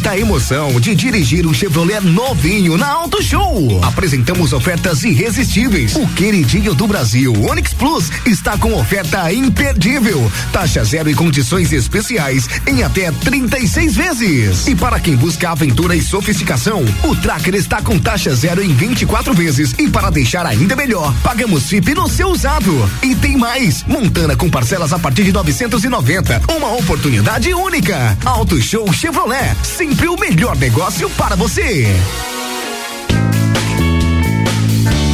J: Sinta a emoção de dirigir um Chevrolet novinho na Auto Show. Apresentamos ofertas irresistíveis. O queridinho do Brasil, Onix Plus, está com oferta imperdível. Taxa zero e condições especiais em até 36 vezes. E para quem busca aventura e sofisticação, o Tracker está com taxa zero em 24 vezes. E para deixar ainda melhor, pagamos FIP no seu usado. E tem mais, Montana com parcelas a partir de 990. Uma oportunidade única. Auto Show Chevrolet sempre o melhor negócio para você.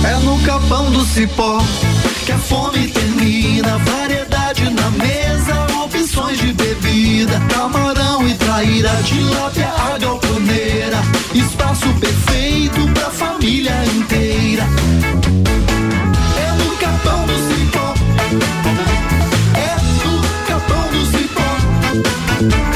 K: É no capão do cipó que a fome termina. Variedade na mesa, opções de bebida. Camarão e traíra, tilápia, a galponeira. Espaço perfeito pra família inteira. É no capão do cipó. É no capão do cipó.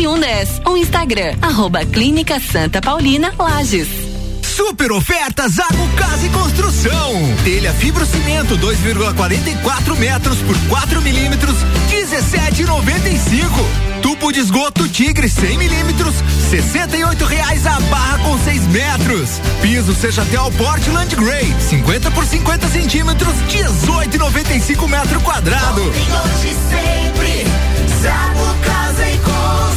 L: 3110 ou Instagram, arroba Clínica Santa Paulina Lages.
J: Super oferta Zago Casa e Construção. Telha fibrocimento 2,44 metros por 4 milímetros, 17,95. Tubo de esgoto Tigre 100 milímetros, 68 reais a barra com 6 metros. Piso seja até o Portland Gray, 50 por 50 centímetros, 18,95 metro quadrado.
K: sempre
L: Zago Casa e Construção.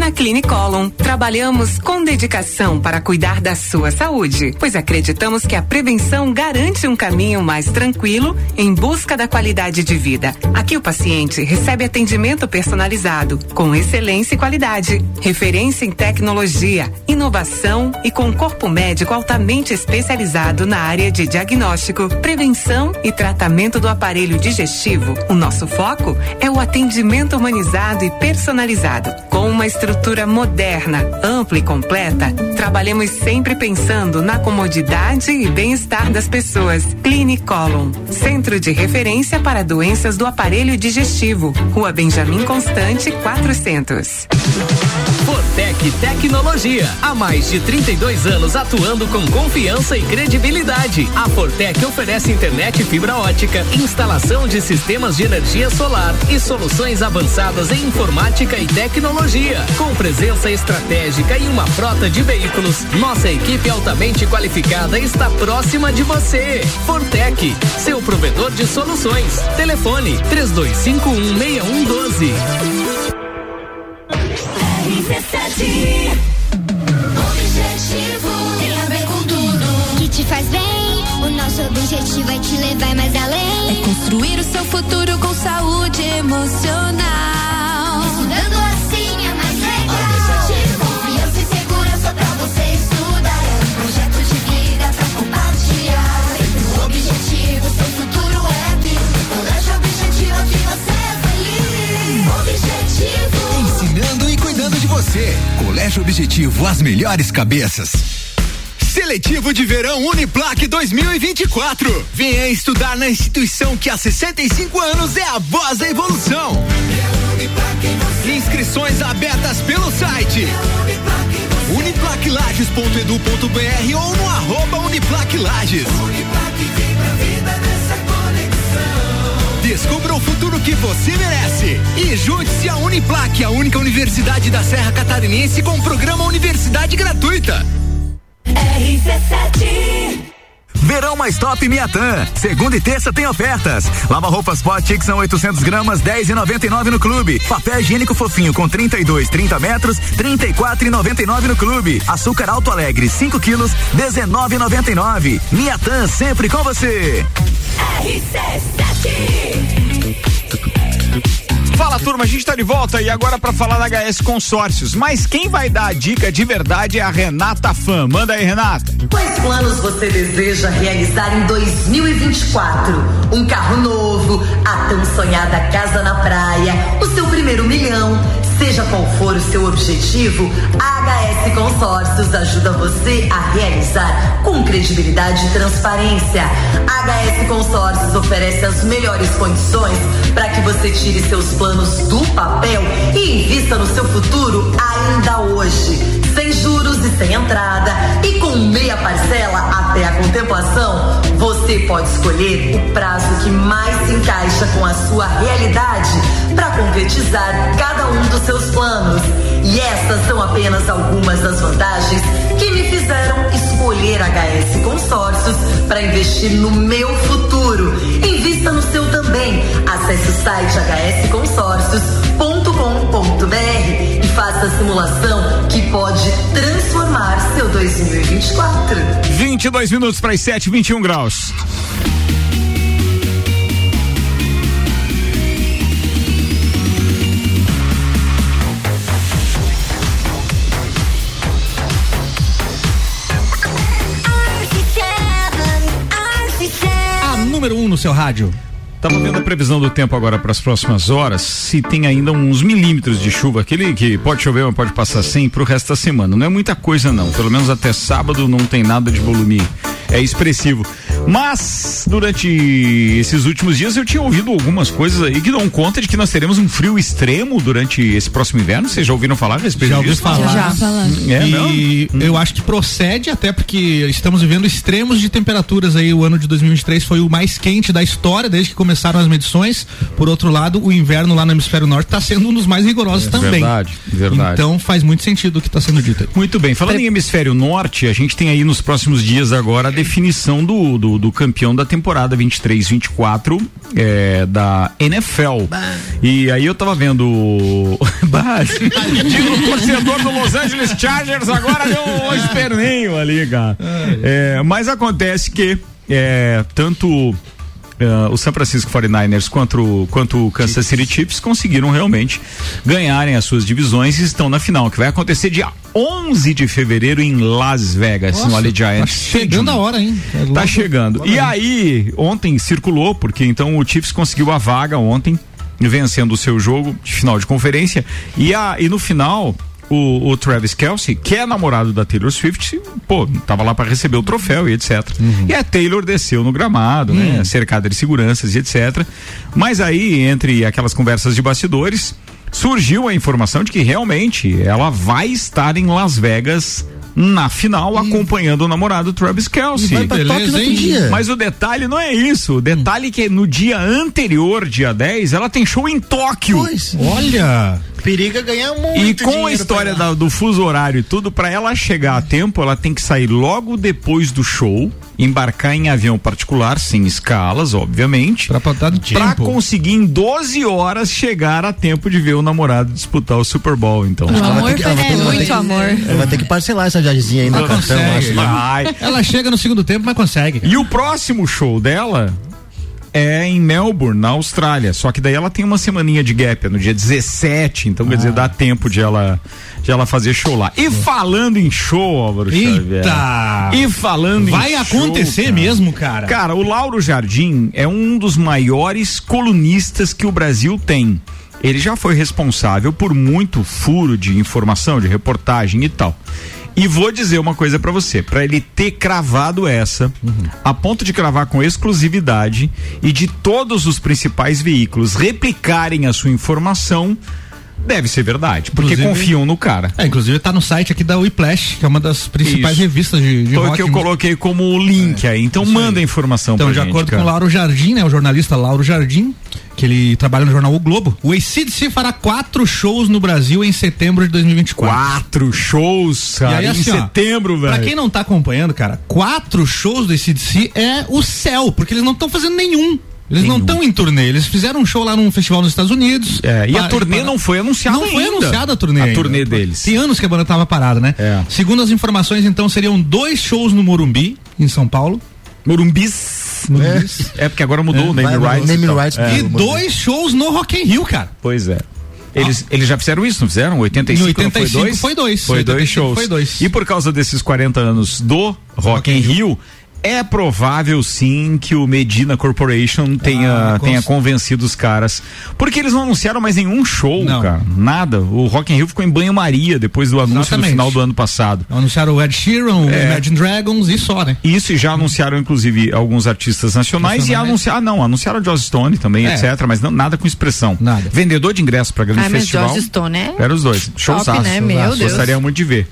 M: na Clinicolon, trabalhamos com dedicação para cuidar da sua saúde, pois acreditamos que a prevenção garante um caminho mais tranquilo em busca da qualidade de vida. Aqui o paciente recebe atendimento personalizado, com excelência e qualidade, referência em tecnologia, inovação e com corpo médico altamente especializado na área de diagnóstico, prevenção e tratamento do aparelho digestivo. O nosso foco é o atendimento humanizado e personalizado, com uma estrutura moderna, ampla e completa, trabalhamos sempre pensando na comodidade e bem-estar das pessoas. Clinicolon, centro de referência para doenças do aparelho digestivo. Rua Benjamin Constante, 400.
N: Fortec Tecnologia. Há mais de 32 anos atuando com confiança e credibilidade. A Fortec oferece internet fibra ótica, instalação de sistemas de energia solar e soluções avançadas em informática e tecnologia com presença estratégica e uma frota de veículos, nossa equipe altamente qualificada está próxima de você. Fortec, seu provedor de soluções. Telefone 32516112.
L: RC7 Objetivo tem a ver com tudo
O: que te faz bem. O nosso objetivo é te levar mais além.
P: É construir o seu futuro com saúde emocional.
O: Estudando assim
K: você. Colégio Objetivo, as melhores cabeças. Seletivo de Verão Uniplac 2024. Venha estudar na instituição que há 65 anos é a voz da evolução. Inscrições abertas pelo site uniplaclages.edu.br ou no arroba uniplaclages. Descubra o futuro que você merece. E junte-se à Uniplac, a única universidade da Serra Catarinense com programa Universidade Gratuita.
L: RC7
I: Verão mais top Miatã. Segunda e terça tem ofertas. Lava roupas Potix são 800 gramas, 10,99 no clube. Papel higiênico fofinho com 32, 30 metros, 34,99 no clube. Açúcar Alto Alegre 5 quilos, 19,99. Miatã sempre com você.
A: Fala turma, a gente tá de volta e agora para falar da HS Consórcios. Mas quem vai dar a dica de verdade é a Renata Fã. Manda aí, Renata.
Q: Quais planos você deseja realizar em 2024? Um carro novo, a tão sonhada casa na praia, o seu primeiro milhão. Seja qual for o seu objetivo, a HS Consórcios ajuda você a realizar com credibilidade e transparência. A HS Consórcios oferece as melhores condições para que você tire seus planos do papel e invista no seu futuro ainda hoje. Sem juros e sem entrada e com meia parcela até a contemplação, você pode escolher o prazo que mais se encaixa com a sua realidade para concretizar cada um dos seus planos. E essas são apenas algumas das vantagens que me fizeram escolher HS Consórcios para investir no meu futuro. Invista no seu também. Acesse o site hsconsórcios.com.br faça a simulação que pode transformar seu 2024.
A: 22 minutos para as 7, 21 graus.
C: A número 1 um no seu rádio.
A: Tava vendo a previsão do tempo agora para as próximas horas, se tem ainda uns milímetros de chuva, aquele que pode chover, mas pode passar sem pro resto da semana. Não é muita coisa não, pelo menos até sábado não tem nada de volume é expressivo. Mas durante esses últimos dias eu tinha ouvido algumas coisas aí que dão conta de que nós teremos um frio extremo durante esse próximo inverno. Vocês já ouviram falar a respeito
C: já ouvi
A: disso?
C: falar.
D: Já falando.
A: É,
C: e
A: não?
C: eu acho que procede até porque estamos vivendo extremos de temperaturas aí. O ano de 2023 foi o mais quente da história desde que começaram as medições. Por outro lado, o inverno lá no hemisfério norte está sendo um dos mais rigorosos
A: É,
C: também.
A: verdade, verdade.
C: Então faz muito sentido o que está sendo dito. aí.
A: Muito bem, falando em hemisfério norte, a gente tem aí nos próximos dias agora a definição do, do, do campeão da temporada 23-24 é, da NFL. E aí eu tava vendo. Bah, o torcedor do Los Angeles Chargers agora deu um esperneio ali, cara. É, mas acontece que é, tanto. Eh, o San Francisco 49ers quanto, quanto o Kansas City Chiefs conseguiram realmente ganharem as suas divisões e estão na final, que vai acontecer dia 11 de fevereiro em Las Vegas, no
C: Nossa,
A: Allegiant
C: tá chegando a hora, hein? É
A: Tá chegando. E
C: aí.
A: aí, ontem circulou, porque então o Chiefs conseguiu a vaga ontem, vencendo o seu jogo de final de conferência. E, a, e no final, o, o Travis Kelsey, que é namorado da Taylor Swift, pô, tava lá para receber o troféu e etc.
C: Uhum.
A: E a Taylor desceu no gramado,
C: Hum.
A: né? Cercada de seguranças e etc. Mas aí, entre aquelas conversas de bastidores, surgiu a informação de que realmente ela vai estar em Las Vegas na final, acompanhando o namorado Travis Kelsey.
E: E vai pra Beleza, dia.
A: Mas o detalhe não é isso. O detalhe é que no dia anterior, dia 10, ela tem show em Tóquio.
C: Olha!
E: Periga ganhar muito
A: E com a história
E: pra
A: da- do fuso horário e tudo, pra ela chegar a tempo, ela tem que sair logo depois do show, embarcar em avião particular, sem escalas, obviamente. Pra,
C: tempo.
A: conseguir em 12 horas chegar a tempo de ver o namorado disputar o Super Bowl, então.
E: Ela vai ter que- ela vai ter- ela vai ter
D: amor.
E: Ela vai ter que parcelar essa
A: consegue.
E: acho. né?
A: Vai.
C: Ela chega no segundo tempo, mas consegue.
A: E o próximo show dela é em Melbourne, na Austrália. Só que daí ela tem uma semaninha de gap, é no dia 17, então quer
C: Ah.
A: dizer, dá tempo de ela, de ela fazer show lá. E falando em show, Álvaro Xavier.
C: Eita!
A: E falando em
C: Vai
A: show,
C: acontecer
A: cara.
C: mesmo, cara.
A: Cara, o Lauro Jardim é um dos maiores colunistas que o Brasil tem. Ele já foi responsável por muito furo de informação, de reportagem e tal. E vou dizer uma coisa pra você, pra ele ter cravado essa, a ponto de cravar com exclusividade e de todos os principais veículos replicarem a sua informação, deve ser verdade, porque
C: Inclusive-
A: confiam no cara.
C: É, inclusive tá no site aqui da Whiplash, que é uma das principais
A: Isso.
C: revistas de, de
A: Foi o
C: rock.
A: que eu coloquei como link aí. Então manda a informação
C: Então,
A: pra
C: de
A: gente,
C: acordo
A: cara.
C: com o Lauro Jardim, né, o jornalista Lauro Jardim, que ele trabalha no jornal O Globo, o ACDC fará quatro shows no Brasil em setembro de 2024.
A: Quatro shows, cara, em setembro, velho.
C: Pra quem não tá acompanhando, cara, quatro shows do ACDC é o céu, porque eles não estão fazendo nenhum. Eles não estão em turnê, eles fizeram um show lá num festival nos Estados Unidos.
A: É, e a
C: Pa-
A: turnê
C: pa-
A: não foi anunciada
C: Não foi
A: ainda.
C: anunciada a turnê.
A: A
C: ainda.
A: turnê deles.
C: Tem anos que a banda tava parada, né?
A: É.
C: Segundo as informações, então, seriam dois shows no Morumbi, em São Paulo.
A: Morumbis.
C: Morumbis.
A: É, porque agora mudou o name rights.
E: name
A: e tal.
E: rights
A: É.
C: E dois shows no Rock in Rio, cara.
A: Pois é. Eles, eles já fizeram isso, não fizeram? 85,
C: Em 85
A: não foi dois?
C: foi dois.
A: Foi dois
C: 85
A: shows.
C: foi dois.
A: E por causa desses 40 anos do Rock, in Rio, é provável sim que o Medina Corporation tenha,
C: Ah,
A: tenha convencido os caras. Porque eles não anunciaram mais nenhum show,
C: Não.
A: cara. Nada. O Rock in Rio ficou em banho-maria depois do anúncio
C: Exatamente.
A: no final do ano passado.
C: Anunciaram o Ed Sheeran, o
A: É.
C: Imagine Dragons e só, né?
A: Isso e já anunciaram, inclusive, alguns artistas nacionais, e anunciaram, ah, não, anunciaram Joss Stone também,
G: É.
A: etc, mas não, nada com expressão.
C: Nada.
A: Vendedor de ingresso para grande
G: Ai, mas
A: festival.
G: Joss Stone é
A: Era os dois. Showzaço.
G: né? Meu
A: showzaço.
G: Deus.
A: Gostaria muito de ver.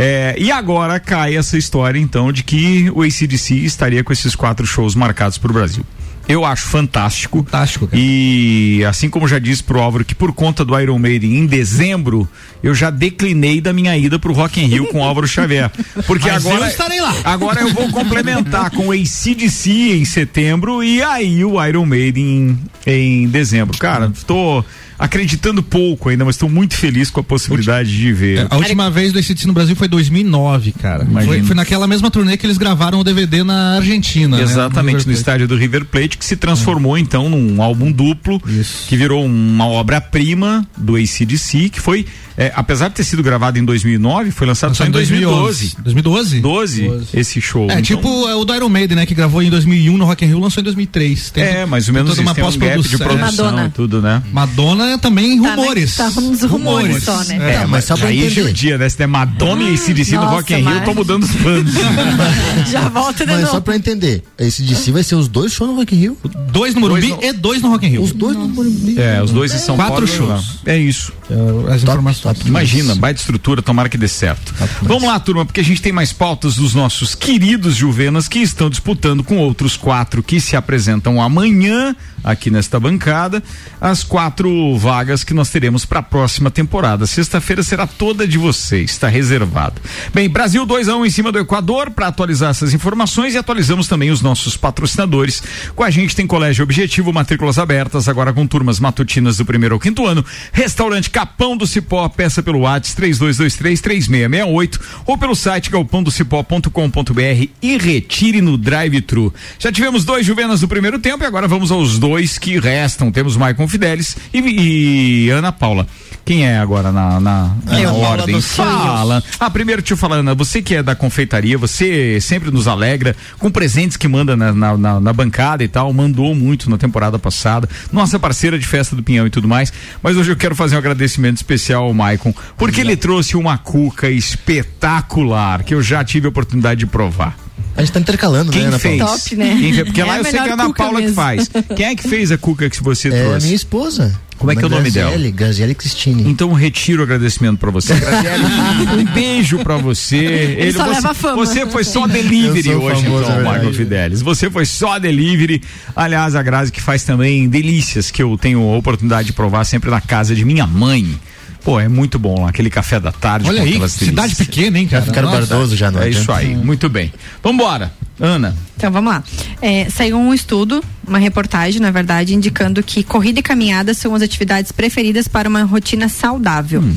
A: É, e agora cai essa história, então, de que o ACDC estaria com esses quatro shows marcados para o Brasil. Eu acho fantástico.
C: Fantástico, cara.
A: E assim como já disse pro Álvaro que por conta do Iron Maiden em dezembro, eu já declinei da minha ida pro Rock in Rio com o Álvaro Xavier. Porque
C: Mas
A: agora
C: eu estarei lá.
A: Agora eu vou complementar com o ACDC em setembro e aí o Iron Maiden em, em dezembro. Cara, tô acreditando pouco ainda, mas estou muito feliz com a possibilidade de ver.
C: A última vez do ACDC no Brasil foi 2009, cara. Foi, foi naquela mesma turnê que eles gravaram o DVD na Argentina. né?
A: Exatamente, no
C: River Plate.
A: estádio do River Plate, que se transformou hum. então num álbum duplo, Isso. que virou uma obra-prima do ACDC, que foi é, apesar de ter sido gravado em 2009, foi lançado só em 2012.
C: 2012?
A: 12, 12. esse show.
C: É, então, tipo é o do Iron Maiden, né, que gravou em 2001 no Rock in Rio, lançou em 2003.
A: Tem é, mais ou menos
C: toda uma pós-produção
A: de produção Madonna. e tudo, né?
C: Madonna também tá, rumores.
G: Né? Tá nos rumores, rumores só, né?
A: É, é mas só pra aí é dia, né? Se der Madonna e CDC no Rock in Rio, eu tô mudando os planos.
G: Já volta de
E: mas
G: novo.
E: só pra entender, esse DC vai ser os dois shows no Rock in Rio?
C: Dois no Morumbi e dois no Rock in Rio.
E: Os dois no Morumbi.
A: É, os dois em São
C: Quatro
A: Paulo.
C: shows.
A: É isso.
C: É, as informações.
A: Imagina, baita estrutura, tomara que dê certo. Vamos lá, turma, porque a gente tem mais pautas dos nossos queridos Juvenas que estão disputando com outros quatro que se apresentam amanhã aqui nesta bancada as quatro vagas que nós teremos para a próxima temporada. Sexta-feira será toda de vocês, está reservada. Bem, Brasil 2 a 1 um em cima do Equador para atualizar essas informações e atualizamos também os nossos patrocinadores. Com a gente tem Colégio Objetivo, matrículas abertas agora com turmas matutinas do primeiro ao quinto ano. Restaurante Capão do Cipó, peça pelo WhatsApp 32233668 ou pelo site galpãodocipó.com.br e retire no drive-thru. Já tivemos dois Juvenas no primeiro tempo e agora vamos aos dois que restam. Temos Maicon Fidelis e, e Ana Paula. Quem é agora na, na, na ordem? Fala. Ah, primeiro te falando, você que é da confeitaria, você sempre nos alegra com presentes que manda na, na, na, bancada e tal, mandou muito na temporada passada. Nossa parceira de festa do Pinhão e tudo mais. Mas hoje eu quero fazer um agradecimento especial ao Maicon, porque ele trouxe uma cuca espetacular que eu já tive a oportunidade de provar.
E: A gente tá intercalando,
A: Quem
E: né, Ana
A: fez? Top, né? Quem fez? Porque é lá eu sei que é a Ana Paula mesmo. que faz. Quem é que fez a cuca que você
E: é
A: trouxe?
E: É minha esposa.
A: Como é que é o nome dela?
E: Graziele Cristine.
A: Então retiro o agradecimento para você. Graziele, um beijo para você. Ele,
G: Ele só
A: você,
G: leva fama.
A: você foi só delivery hoje, famoso, então, Marco Fidelis. Você foi só delivery. Aliás, a Grazi que faz também delícias que eu tenho a oportunidade de provar sempre na casa de minha mãe. Pô, é muito bom lá, aquele café da tarde.
C: Olha aí, cidade pequena, hein, cara?
E: Ficaram Cardoso já, não
A: É isso aí, muito bem. Vambora, Ana.
G: Então vamos lá. É, saiu um estudo, uma reportagem, na verdade, indicando que corrida e caminhada são as atividades preferidas para uma rotina saudável. Hum.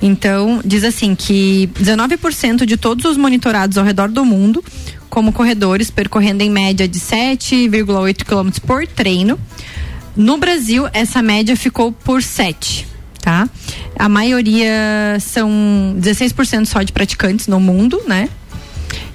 G: Então, diz assim que 19% de todos os monitorados ao redor do mundo, como corredores, percorrendo em média de 7,8 km por treino. No Brasil, essa média ficou por 7 tá? A maioria são 16% só de praticantes no mundo, né?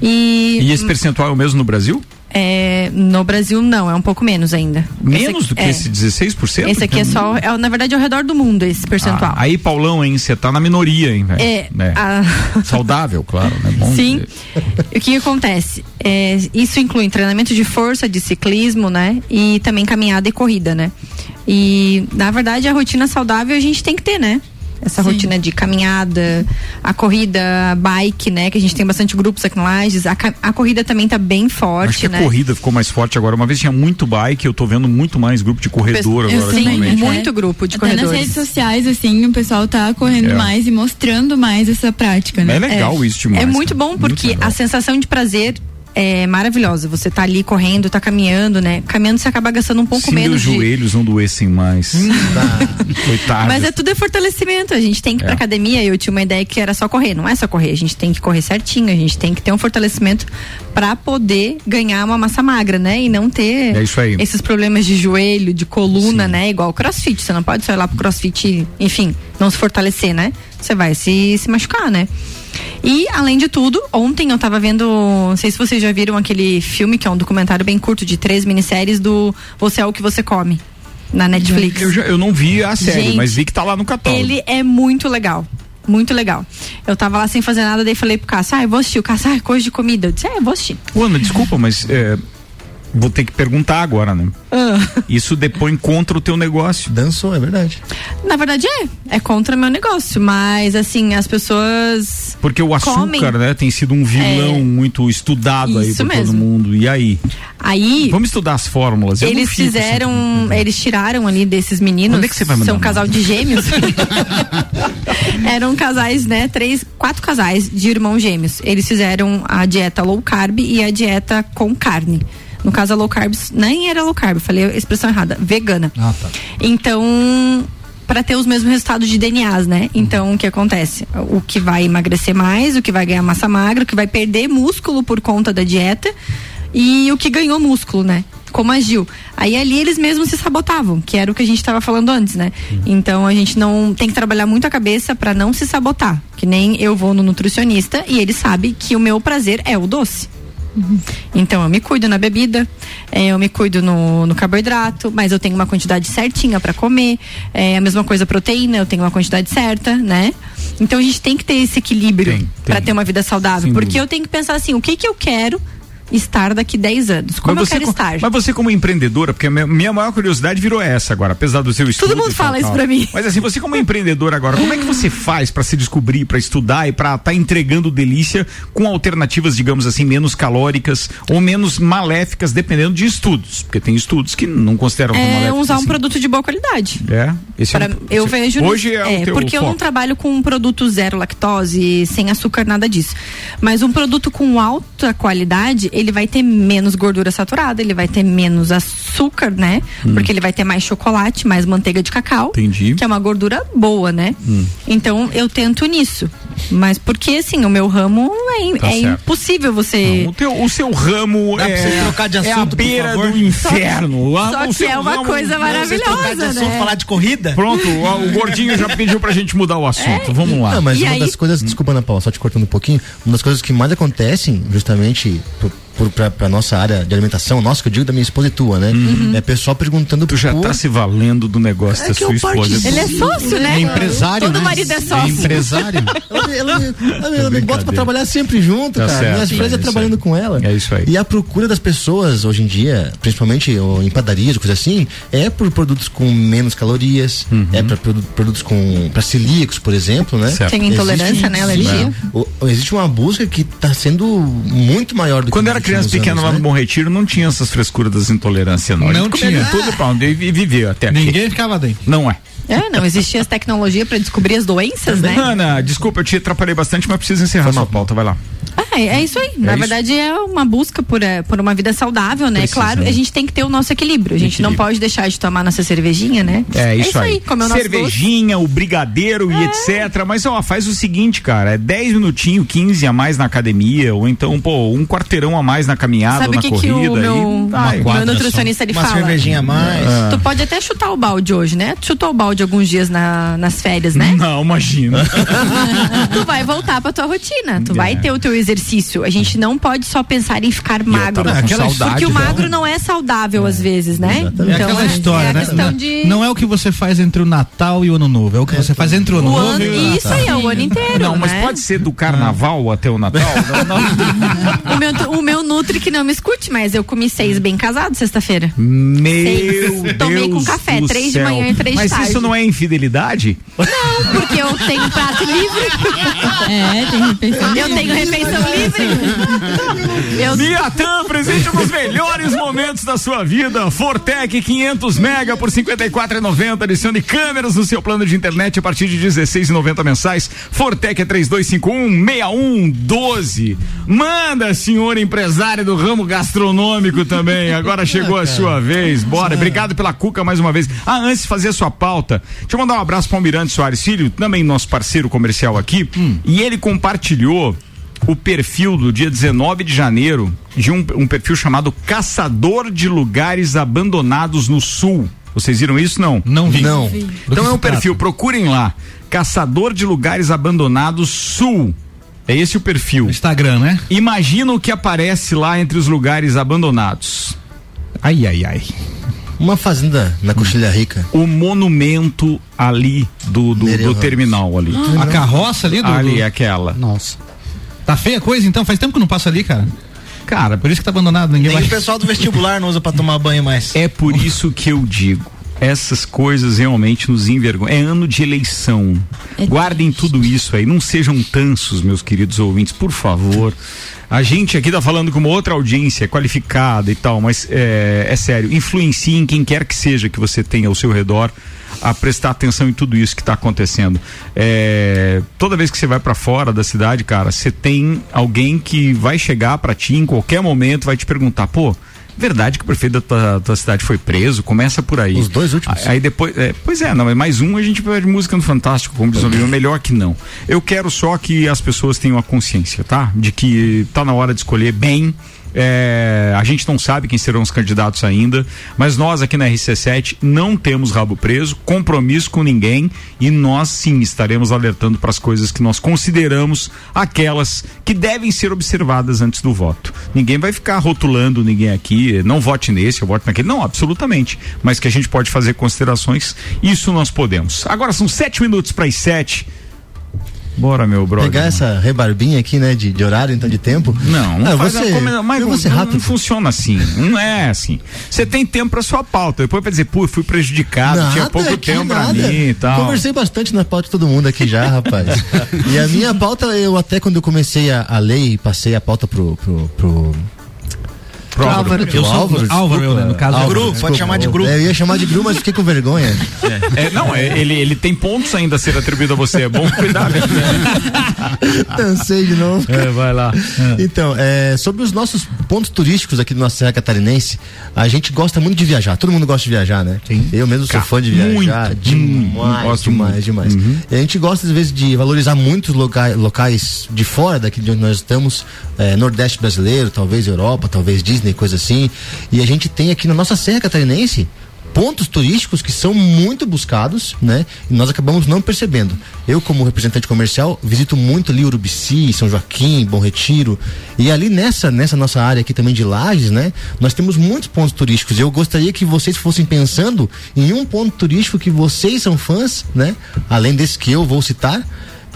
A: E, e esse percentual é o mesmo no Brasil?
G: É, no Brasil não, é um pouco menos ainda.
A: Menos do que é, esse 16%?
G: Esse aqui é só, é, na verdade, é ao redor do mundo esse percentual.
A: Ah, aí, Paulão, hein, você tá na minoria, hein, velho?
G: É. é. A...
A: Saudável, claro, né? Bom
G: Sim. o que acontece? É, isso inclui treinamento de força, de ciclismo, né? E também caminhada e corrida, né? E, na verdade, a rotina saudável a gente tem que ter, né? Essa Sim. rotina de caminhada, a corrida, a bike, né? Que a gente tem bastante grupos aqui no Lages. A, a corrida também tá bem forte, Acho
A: que
G: né?
A: a corrida ficou mais forte agora. Uma vez tinha muito bike, eu tô vendo muito mais grupo de corredor agora.
G: Sim, muito grupo de
D: Até
G: corredores.
D: nas redes sociais, assim, o pessoal tá correndo é. mais e mostrando mais essa prática, né?
A: É legal
G: é.
A: isso demais.
G: É muito bom porque muito a sensação de prazer é maravilhosa. Você tá ali correndo, tá caminhando, né? Caminhando você acaba gastando um pouco
A: Se
G: menos.
A: Meus de... joelhos não doessem mais. Hum,
G: Coitado. Mas é tudo é fortalecimento. A gente tem que ir é. pra academia. Eu tinha uma ideia que era só correr. Não é só correr. A gente tem que correr certinho. A gente tem que ter um fortalecimento para poder ganhar uma massa magra, né? E não ter
A: é
G: esses problemas de joelho, de coluna, Sim. né? Igual o crossfit. Você não pode só ir lá pro crossfit, enfim, não se fortalecer, né? Você vai se, se machucar, né? E, além de tudo, ontem eu tava vendo, não sei se vocês já viram aquele filme, que é um documentário bem curto de três minisséries do Você é o que você come. Na Netflix.
A: Eu, já, eu não vi a série, Gente, mas vi que tá lá no catálogo.
G: Ele é muito legal. Muito legal. Eu tava lá sem fazer nada, daí falei pro Cássio, ah, eu vou assistir. O Cássio, ah, coisa de comida. Eu disse, é, eu vou assistir.
A: Ana, desculpa, mas é, vou ter que perguntar agora, né? Ah. Isso depõe contra o teu negócio.
E: Dançou, é verdade.
G: Na verdade é, é contra meu negócio, mas assim, as pessoas
A: Porque o açúcar, comem. né, tem sido um vilão é. muito estudado Isso aí por mesmo. todo mundo. E aí?
G: Aí
A: Vamos estudar as fórmulas. Eu
G: eles fizeram, assim. eles tiraram ali desses meninos.
A: Onde é que você vai mandar
G: São um casal de gêmeos. Eram casais, né, três, quatro casais de irmãos gêmeos. Eles fizeram a dieta low carb e a dieta com carne. No caso, a low carb nem era low carb, falei a expressão errada, vegana. Ah, tá. Então, para ter os mesmos resultados de DNAs, né? Então, o que acontece? O que vai emagrecer mais, o que vai ganhar massa magra, o que vai perder músculo por conta da dieta e o que ganhou músculo, né? como agiu. Aí ali eles mesmos se sabotavam, que era o que a gente estava falando antes, né? Uhum. Então a gente não tem que trabalhar muito a cabeça para não se sabotar. Que nem eu vou no nutricionista e ele sabe que o meu prazer é o doce. Uhum. Então eu me cuido na bebida, é, eu me cuido no, no, carboidrato, mas eu tenho uma quantidade certinha para comer. É a mesma coisa proteína, eu tenho uma quantidade certa, né? Então a gente tem que ter esse equilíbrio para ter uma vida saudável, porque eu tenho que pensar assim, o que que eu quero estar daqui 10 anos. Como
A: mas
G: eu quero estar?
A: Mas você como empreendedora, porque a minha maior curiosidade virou essa agora, apesar do seu estudo.
G: Todo mundo fala isso para mim.
A: Mas assim, você como empreendedora agora, como é que você faz para se descobrir, para estudar e para estar tá entregando delícia com alternativas, digamos assim, menos calóricas ou menos maléficas, dependendo de estudos, porque tem estudos que não consideram
G: é,
A: maléficos.
G: usar
A: assim.
G: um produto de boa qualidade.
A: É.
G: Esse pra, é um, eu vejo
A: hoje é,
G: é porque foco. eu não trabalho com um produto zero lactose, sem açúcar, nada disso. Mas um produto com alta qualidade, ele vai ter menos gordura saturada, ele vai ter menos açúcar, né? Hum. Porque ele vai ter mais chocolate, mais manteiga de cacau.
A: Entendi.
G: Que é uma gordura boa, né? Hum. Então eu tento nisso. Mas porque assim, o meu ramo é, tá é impossível você.
A: Não, o, teu, o seu ramo Dá é, trocar de assunto, é a beira do inferno.
G: Só, só que é uma ramo, coisa maravilhosa. De assunto,
C: né? falar de corrida?
A: Pronto, o, o gordinho já pediu pra gente mudar o assunto. É? Vamos lá.
E: Não, mas
A: e
E: uma
A: aí?
E: das coisas, desculpa, Ana Paula, só te cortando um pouquinho, uma das coisas que mais acontecem, justamente para nossa área de alimentação, nossa, que eu digo da minha esposa e tua, né? Uhum. É pessoal perguntando
A: Tu já por... tá se valendo do negócio é da sua esposa.
G: Ele é sócio, né?
C: É empresário.
G: Todo
C: né?
G: marido é sócio. É
C: empresário.
E: ela, ela, ela, ela me bota pra trabalhar sempre junto, tá cara. Certo, Minhas filhas é trabalhando aí. com ela.
A: É isso aí.
E: E a procura das pessoas hoje em dia, principalmente em padarias, coisa assim, é por produtos com menos calorias, uhum. é para produtos com para celíacos, por exemplo, né?
G: Certo. Tem intolerância, existe, né, alergia?
E: existe uma busca que está sendo muito maior do
A: Quando
E: que
A: era criança pequena anos, lá né? no Bom Retiro, não tinha essas frescuras das intolerâncias, não.
C: Não tinha.
A: Tudo pra onde e viveu até
C: Ninguém
A: aqui.
C: ficava dentro.
A: Não é.
G: É, não existia as tecnologias para descobrir as doenças, né?
A: Ana, desculpa, eu te atrapalhei bastante, mas preciso encerrar sua pauta, vai lá.
G: É, é isso aí. É Na isso? verdade, é uma busca por, é, por uma vida saudável, né? Precisa, claro, né? a gente tem que ter o nosso equilíbrio. A gente equilíbrio. não pode deixar de tomar nossa cervejinha, né?
A: É, isso, é isso aí. aí comer o Cervejinha, o brigadeiro é. e etc. Mas, ó, faz o seguinte, cara, é 10 minutinhos, 15 a mais na academia, ou então, pô, um quarteirão a mais na caminhada,
G: Sabe
A: na
G: que
A: corrida.
G: Que o meu,
A: aí,
G: meu nutricionista, ele
C: uma
G: fala.
C: Uma cervejinha a mais.
G: Ah. Tu pode até chutar o balde hoje, né? Tu chutou o balde alguns dias na, nas férias, né?
A: Não, imagina.
G: tu vai voltar pra tua rotina, tu é. vai ter o teu exercício. A gente não pode só pensar em ficar magro. porque o magro não é saudável é. às vezes, né?
C: Exatamente. Então, é aquela história, é né? De... Não é o que você faz entre o Natal e o Ano Novo, é o que você faz entre o Ano o Novo ano, e o
G: Natal. Isso aí, é o ano inteiro.
A: Não, mas
G: né?
A: pode ser do carnaval até o Natal? não,
G: não. o, meu, o meu Nutri que não me escute, mas eu comi seis bem casado sexta-feira.
A: Meu seis.
G: Deus Tomei com café, três
A: céu.
G: de manhã e três
A: mas
G: de tarde.
A: Mas isso não é infidelidade?
G: Não, porque eu tenho prato livre.
D: É, tem refeição livre.
G: Eu tenho refeição livre.
A: Eu... Miatan, presente nos melhores momentos da sua vida. Fortec 500 mega por 54,90. Adicione câmeras no seu plano de internet a partir de 16,90 mensais. Fortec é 3251 6112. Manda, senhor empresário do ramo gastronômico também. Agora chegou a sua vez. Bora. Obrigado pela cuca mais uma vez. Ah, antes de fazer a sua pauta, deixa eu mandar um abraço para o Mirante Soares Filho, também nosso parceiro comercial aqui. Hum. E ele compartilhou o perfil do dia 19 de janeiro de um, um perfil chamado Caçador de Lugares Abandonados no Sul. Vocês viram isso? Não?
C: Não vi.
A: Não. Então é um perfil, procurem lá. Caçador de Lugares Abandonados Sul. É esse o perfil.
C: Instagram, né?
A: Imagina o que aparece lá entre os lugares abandonados. Ai, ai, ai.
E: Uma fazenda na Coxilha Rica.
A: O monumento ali do, do, do terminal ali.
C: Ah, a carroça ali do.
A: Ali, aquela.
C: Nossa. Tá feia a coisa então? Faz tempo que não passa ali, cara.
A: Cara,
C: por isso que tá abandonado, ninguém
E: Nem
C: vai.
E: o pessoal do vestibular não usa pra tomar banho mais.
A: É por isso que eu digo essas coisas realmente nos envergonham. É ano de eleição. É Guardem triste. tudo isso aí. Não sejam tansos, meus queridos ouvintes, por favor. A gente aqui tá falando com uma outra audiência qualificada e tal, mas é, é sério. Influencie em quem quer que seja que você tenha ao seu redor a prestar atenção em tudo isso que está acontecendo. É, toda vez que você vai para fora da cidade, cara, você tem alguém que vai chegar para ti em qualquer momento, vai te perguntar, pô, Verdade que o prefeito da tua, tua, cidade foi preso, começa por aí.
E: Os dois últimos.
A: Aí depois, é, pois é, não, mas mais um a gente pede música no Fantástico, como diz o livro, melhor que não. Eu quero só que as pessoas tenham a consciência, tá? De que tá na hora de escolher bem É, a gente não sabe quem serão os candidatos ainda, mas nós aqui na RC7 não temos rabo preso, compromisso com ninguém e nós sim estaremos alertando para as coisas que nós consideramos aquelas que devem ser observadas antes do voto. Ninguém vai ficar rotulando ninguém aqui, não vote nesse, eu voto naquele. Não, absolutamente. Mas que a gente pode fazer considerações, isso nós podemos. Agora são sete minutos para as sete. Bora, meu brother.
E: Pegar essa rebarbinha aqui, né, de, de horário, então, de tempo.
A: Não, não
E: ah,
A: faz
E: você,
A: mas não,
E: rápido.
A: não funciona assim. Não é assim. Você tem tempo pra sua pauta. Depois vai dizer, pô, fui prejudicado,
E: Nada,
A: tinha pouco tempo
E: nada.
A: pra mim e tal.
E: Conversei bastante na pauta de todo mundo aqui já, rapaz. e a minha pauta, eu até quando eu comecei a, a ler e passei a pauta pro. pro, pro
A: Pro Álvaro.
C: Eu sou
E: Álvaro,
C: Álvaro, eu, no caso,
E: Álvaro,
C: Gru, pode chamar de Gru.
E: É, Eu ia chamar de Gru, mas fiquei com vergonha.
A: É, não, é, ele, ele tem pontos ainda a ser atribuído a você. É bom cuidar. Né?
E: Cansei de novo.
A: É, vai lá.
E: Então, é, sobre os nossos pontos turísticos aqui do nossa Serra Catarinense, a gente gosta muito de viajar. Todo mundo gosta de viajar, né? Sim. Eu mesmo sou
A: Cara,
E: fã de viajar.
A: muito,
E: demais,
A: gosto
E: demais,
A: muito.
E: demais.
A: Uhum.
E: A gente gosta, às vezes, de valorizar muitos locais, locais de fora daqui de onde nós estamos, é, Nordeste brasileiro, talvez Europa, talvez Disney, coisa assim. E a gente tem aqui na nossa Serra Catarinense pontos turísticos que são muito buscados, né? E nós acabamos não percebendo. Eu, como representante comercial, visito muito ali Urubici, São Joaquim, Bom Retiro. E ali nessa, nessa nossa área aqui também de Lages, né? Nós temos muitos pontos turísticos. Eu gostaria que vocês fossem pensando em um ponto turístico que vocês são fãs, né? Além desse que eu vou citar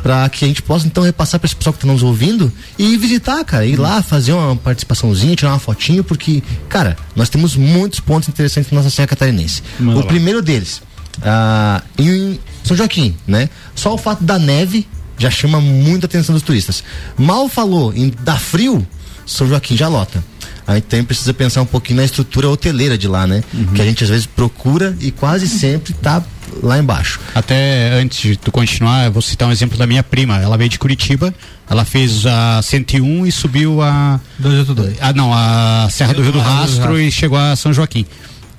E: para que a gente possa então repassar para esse pessoal que está nos ouvindo e visitar, cara, ir lá fazer uma participaçãozinha, tirar uma fotinho, porque, cara, nós temos muitos pontos interessantes na nossa Serra Catarinense. O
A: lá.
E: primeiro deles, ah, em São Joaquim, né? Só o fato da neve já chama muita atenção dos turistas. Mal falou em dar frio, São Joaquim já lota. A gente também precisa pensar um pouquinho na estrutura hoteleira de lá, né? Que a gente às vezes procura e quase sempre tá lá embaixo.
F: Até antes de tu continuar, eu vou citar um exemplo da minha prima. Ela veio de Curitiba, ela fez a 101 e subiu a.
C: 282.
F: Ah, não, a Serra do Rio do Rastro e chegou a São Joaquim.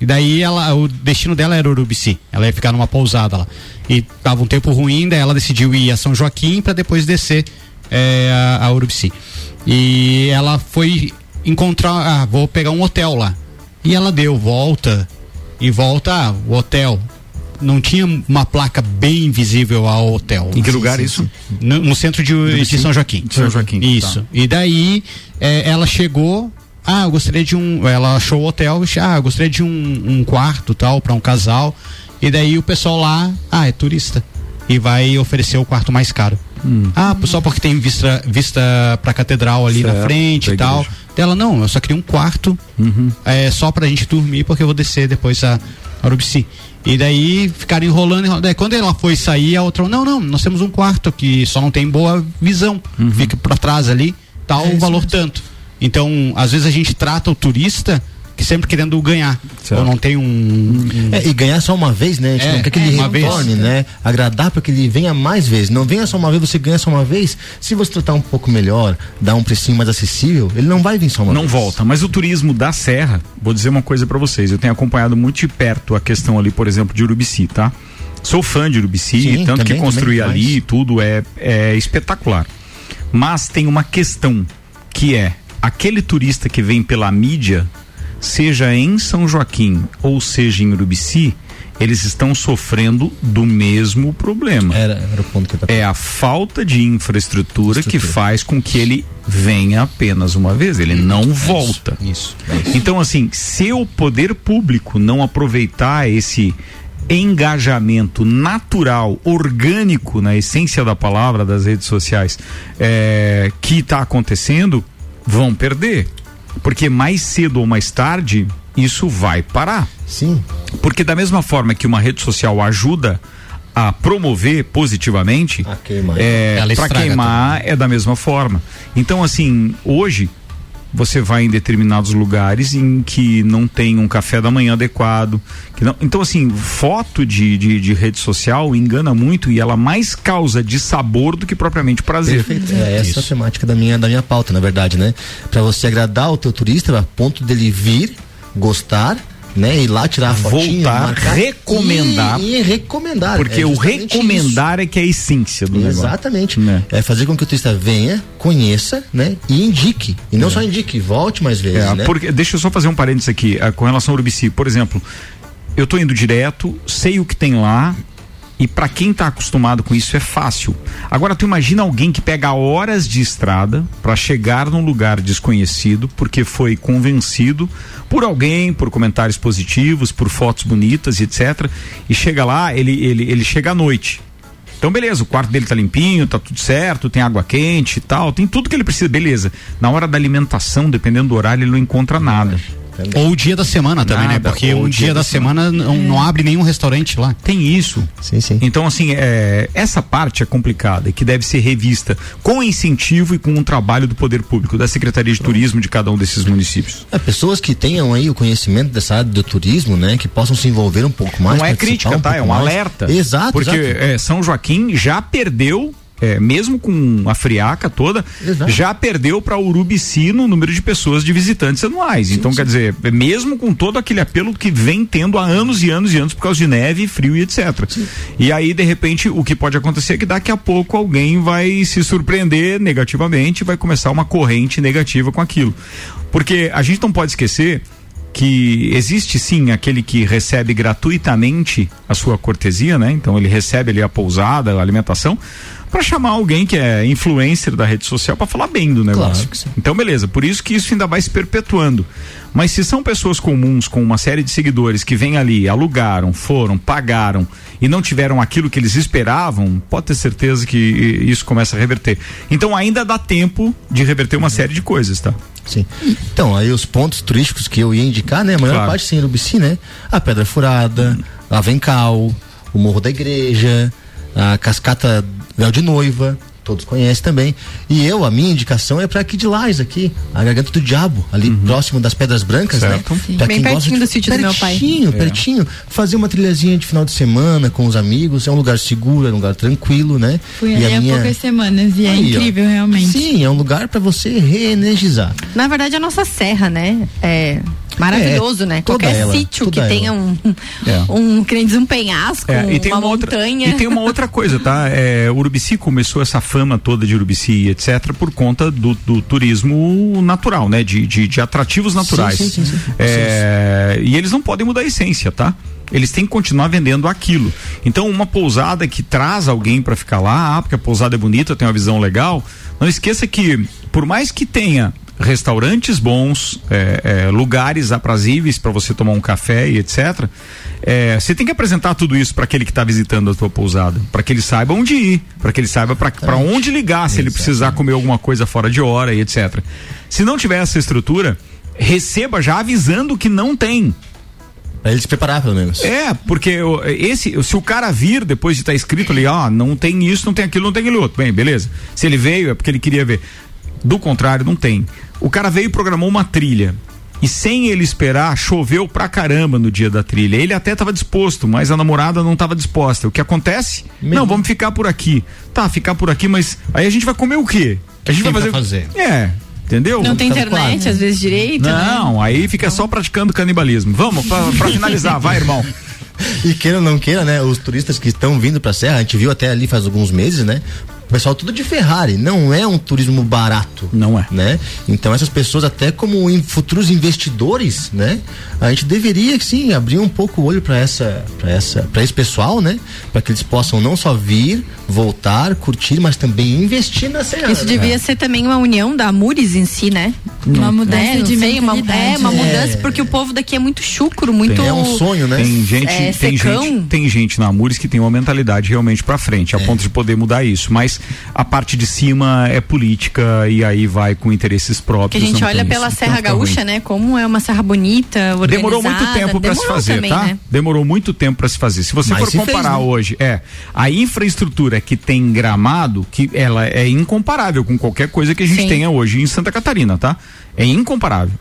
F: E daí ela, o destino dela era Urubici. Ela ia ficar numa pousada lá. E tava um tempo ruim, daí ela decidiu ir a São Joaquim para depois descer é, a, a Urubici. E ela foi encontrar, ah, vou pegar um hotel lá. E ela deu volta e volta, ah, o hotel. Não tinha uma placa bem visível ao hotel.
A: Em que lugar isso?
F: No, no centro de, de São Joaquim.
A: São Joaquim,
F: Isso.
A: tá.
F: E daí é, ela chegou. Ah, eu gostaria de um. Ela achou o hotel. Ah, eu gostaria de um, um quarto tal para um casal. E daí o pessoal lá, ah, é turista. E vai oferecer o quarto mais caro. Ah, só porque tem vista, vista pra catedral ali na
A: Certo,
F: frente
A: da
F: e tal.
A: igreja.
F: Ela, não, eu só queria um quarto é, só pra gente dormir, porque eu vou descer depois a Urubici. E daí ficaram enrolando. Daí, quando ela foi sair, a outra, não, não, nós temos um quarto que só não tem boa visão. Fica pra trás ali, tal, o valor tanto. Então, às vezes a gente trata o turista que sempre querendo ganhar. Ou não tem um. um-
E: É, e ganhar só uma vez, né? A gente
F: É,
E: não quer que ele
F: vez.
E: retorne, né? Agradar para que ele venha mais vezes. Não venha só uma vez, você ganha só uma vez. Se você tratar um pouco melhor, dar um precinho mais acessível, ele não vai vir só uma
A: Não
E: vez.
A: volta, mas o turismo da Serra, vou dizer uma coisa pra vocês, eu tenho acompanhado muito de perto a questão ali, por exemplo, de Urubici, tá? Sou fã de Urubici,
E: Sim,
A: tanto
E: também,
A: que construir ali e tudo é, é espetacular. Mas tem uma questão que é aquele turista que vem pela mídia, seja em São Joaquim ou seja em Urubici, eles estão sofrendo do mesmo problema.
E: Era, era o ponto que eu tava...
A: É a falta de infraestrutura, que faz com que ele venha apenas uma vez, ele não volta.
F: Isso.
A: Então, assim, se o poder público não aproveitar esse engajamento natural, orgânico, na essência da palavra das redes sociais, é, que está acontecendo, vão perder. Porque mais cedo ou mais tarde, isso vai parar.
E: Sim.
A: Porque da mesma forma que uma rede social ajuda a promover positivamente,
E: queimar.
A: é,
F: Ela
A: para queimar é da mesma forma. Então, assim, hoje você vai em determinados lugares em que não tem um café da manhã adequado. Que não, então, assim, foto de, de, de rede social engana muito e ela mais causa de sabor do que propriamente prazer.
E: Perfeito. É essa a temática da minha, da minha pauta, na verdade, né? Para você agradar o teu turista, a ponto dele vir, gostar, né? Ir lá tirar a fotinha,
A: Voltar,
E: marcar,
A: recomendar.
E: E, e recomendar.
A: Porque
E: É
A: o recomendar é que é a essência do negócio.
E: Exatamente.
A: Né?
E: É fazer com que o turista venha, conheça, né? E indique. E não só indique, volte mais vezes,
A: É,
E: né?
A: porque, deixa eu só fazer um parênteses aqui, ah, com relação ao Urubici. Por exemplo, eu tô indo direto, sei o que tem lá, e para quem tá acostumado com isso é fácil. Agora tu imagina alguém que pega horas de estrada para chegar num lugar desconhecido porque foi convencido por alguém, por comentários positivos, por fotos bonitas etc. E chega lá, ele ele ele chega à noite. Então, beleza, o quarto dele tá limpinho, tá tudo certo, tem água quente e tal, tem tudo que ele precisa, beleza. Na hora da alimentação, dependendo do horário, ele não encontra nada.
F: Ou o dia da semana também, né?
A: Nada,
F: Porque
A: ou
F: o dia, da, semana, não, não abre nenhum restaurante lá.
A: Tem isso.
E: Sim, sim.
A: Então, assim, é, essa parte é complicada e que deve ser revista com incentivo e com um trabalho do poder público, da Secretaria de Turismo de cada um desses municípios.
E: É, pessoas que tenham aí o conhecimento dessa área do turismo, né? Que possam se envolver um pouco mais.
A: não é crítica,
E: um
A: tá? É um
E: mais.
A: alerta.
E: Exato,
A: Porque
E: exato.
A: é, São Joaquim já perdeu. É, mesmo com a friaca toda,
E: Exato.
A: já perdeu para Urubici no número de pessoas de visitantes anuais. então, quer dizer, mesmo com todo aquele apelo que vem tendo há anos e anos e anos por causa de neve, frio e etc. E aí, de repente, o que pode acontecer é que daqui a pouco alguém vai se surpreender negativamente e vai começar uma corrente negativa com aquilo. Porque a gente não pode esquecer que existe sim aquele que recebe gratuitamente a sua cortesia, né? Então ele recebe ali a pousada, a alimentação, para chamar alguém que é influencer da rede social para falar bem do negócio.
E: Claro sim.
A: Então beleza, por isso que isso ainda vai se perpetuando. Mas se são pessoas comuns com uma série de seguidores que vêm ali, alugaram, foram, pagaram e não tiveram aquilo que eles esperavam, pode ter certeza que isso começa a reverter. Então ainda dá tempo de reverter uma série de coisas, tá?
E: Sim. Então, aí os pontos turísticos que eu ia indicar, né? A maior
A: Claro.
E: parte sem Urubici, né? A Pedra Furada, a Avencal, o Morro da Igreja, a Cascata Véu de Noiva, todos conhecem também. E eu, a minha indicação é para aqui de Lais, aqui, a Garganta do Diabo, ali próximo das Pedras Brancas,
A: Uhum. Certo.
E: né?
G: Sim.
E: Pra
G: Bem
E: quem gosta
G: pertinho
E: de-
G: do sítio do meu pai.
E: Pertinho,
A: É.
E: pertinho. Fazer uma trilhazinha de final de semana com os amigos, é um lugar seguro, é um lugar tranquilo, né?
D: Fui
E: E a
D: ali há
E: minha-
D: poucas semanas e é
E: Aí, ó.
D: incrível, realmente.
E: Sim, é um lugar para você reenergizar.
G: Na verdade, a nossa serra, né? É maravilhoso,
E: É,
G: né? Qualquer
E: ela,
G: sítio que
E: toda
G: tenha
E: ela.
G: um,
A: É.
G: um, que nem diz, um penhasco,
A: É, e tem
G: uma,
A: uma outra,
G: montanha.
A: e tem uma outra coisa, tá? É, Urubici começou essa fama toda de Urubici, etc., por conta do, do turismo natural, né? De, de, de atrativos naturais.
E: sim, sim, sim.
A: É, e eles não podem mudar a essência, tá? Eles têm que continuar vendendo aquilo. Então, uma pousada que traz alguém para ficar lá, ah, porque a pousada é bonita, tem uma visão legal. Não esqueça que, por mais que tenha restaurantes bons, é, é, lugares aprazíveis para você tomar um café e etc. é, você tem que apresentar tudo isso para aquele que está visitando a tua pousada, para que ele saiba onde ir, para que ele saiba para onde ligar se ele precisar comer alguma coisa fora de hora e etc. Se não tiver essa estrutura, receba já avisando que não tem.
E: Pra ele se preparar, pelo menos.
A: É, porque esse, se o cara vir depois de estar escrito ali, ó, não tem isso, não tem aquilo, não tem aquilo outro. Bem, beleza. Se ele veio é porque ele queria ver. Do contrário, não tem. O cara veio e programou uma trilha. E sem ele esperar, choveu pra caramba no dia da trilha. Ele até estava disposto, mas a namorada não estava disposta. O que acontece? Não, vamos ficar por aqui. Tá, ficar por aqui, mas aí a gente vai comer o quê? A gente vai
F: pra
A: fazer.
F: fazer?
A: É, entendeu?
G: Não tem
A: Tá
G: internet, às vezes, direito. né?
A: Não, aí fica só praticando canibalismo. Vamos, pra, pra finalizar, vai, irmão.
E: E queira ou não queira, né? Os turistas que estão vindo pra Serra, a gente viu até ali faz alguns meses, né? O pessoal tudo de Ferrari, não é um turismo barato.
A: Não é.
E: Né? Então essas pessoas, até como in- futuros investidores, né? A gente deveria sim abrir um pouco o olho para essa, para essa, para esse pessoal, né? Para que eles possam não só vir, voltar, curtir, mas também investir na Serra.
G: Isso
E: né?
G: devia ser também uma união da Amures em si, né?
D: Uma mudança?
G: Não
D: de
G: uma,
D: mentalidade.
G: É, uma
D: É.
G: mudança, porque o povo daqui é muito chucro, muito.
E: É um sonho, né?
A: Tem gente,
G: É,
A: tem
G: secão.
A: gente, tem gente na Amures que tem uma mentalidade realmente pra frente, a ponto de poder mudar isso. Mas a parte de cima é política e aí vai com interesses
G: Que a
A: próprios.
G: gente olha pela
A: isso.
G: Serra
A: Então
G: Gaúcha,
A: ruim.
G: né? Como é uma serra bonita, organizada.
A: Demorou muito tempo para se fazer,
G: também,
A: tá?
G: né?
A: Demorou muito tempo para se fazer. Se você
E: Mas
A: for
E: se fez,
A: comparar
E: né?
A: hoje, é a infraestrutura que tem em Gramado, que ela é incomparável com qualquer coisa que a gente
G: Sim.
A: tenha hoje em Santa Catarina, tá? É incomparável.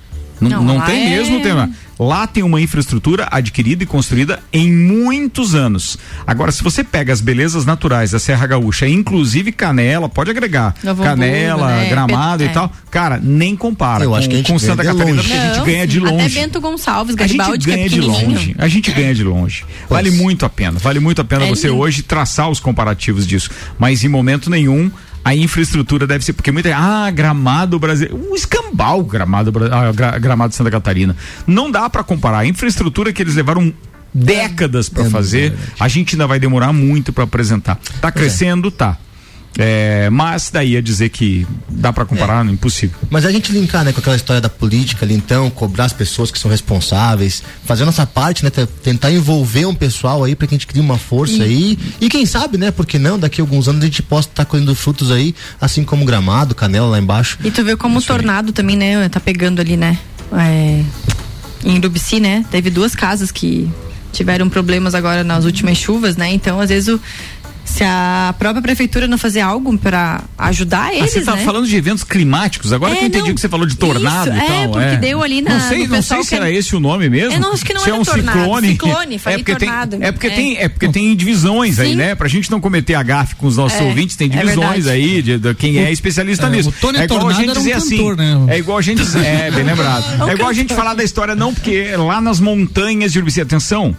A: Não, não tem é... mesmo tema. Lá tem uma infraestrutura adquirida e construída em muitos anos. Agora, se você pega as belezas naturais da Serra Gaúcha, inclusive Canela, pode agregar. Novo Canela, né? Gramado e é. tal. Cara, nem compara.
E: Eu com, acho que a gente
A: com Santa Catarina, porque a gente ganha de longe. Até
G: Bento Gonçalves,
A: Garibaldi, a gente ganha
G: é
A: de longe. A gente ganha de longe. Vale muito a pena. Vale muito a pena é você lindo. hoje traçar os comparativos disso. Mas em momento nenhum a infraestrutura deve ser, porque muita ah, gramado brasileiro, um escambau gramado, ah, gramado de Santa Catarina. Não dá para comparar. A infraestrutura que eles levaram décadas para é, fazer, a gente ainda vai demorar muito para apresentar. Tá é. crescendo, tá. É, mas daí a dizer que dá para comparar, é. impossível.
E: Mas a gente linkar, né, com aquela história da política ali, então, cobrar as pessoas que são responsáveis, fazer a nossa parte, né, tentar envolver um pessoal aí para que a gente crie uma força e... aí. E quem sabe, né, porque não, daqui a alguns anos a gente possa estar tá colhendo frutos aí, assim como gramado, canela lá embaixo.
G: E tu vê como o tornado aí. também, né, tá pegando ali, né? É, em Urubici, né? Teve duas casas que tiveram problemas agora nas últimas chuvas, né? Então, às vezes o se a própria prefeitura não fazer algo para ajudar ah, eles, ah,
A: você tá
G: né?
A: falando de eventos climáticos, agora é, que eu entendi não, que você falou de tornado isso, e tal.
G: É, porque é. deu ali na
A: Não sei, não sei se era esse o nome mesmo.
G: Eu não, acho que não
A: se
G: é
A: um
G: tornado,
A: ciclone.
G: Ciclone, falei
A: é porque
G: tornado.
A: Tem, é porque é. tem, é porque tem divisões Sim. aí, né? Pra gente não cometer a gafe com os nossos é, ouvintes, tem é divisões aí de, de, quem é especialista nisso. O
C: Tony é igual a gente dizer um assim, cantor, assim,
A: né? é igual a gente dizer, é bem lembrado. É igual a gente falar da história não, porque lá nas montanhas de Urubici, atenção,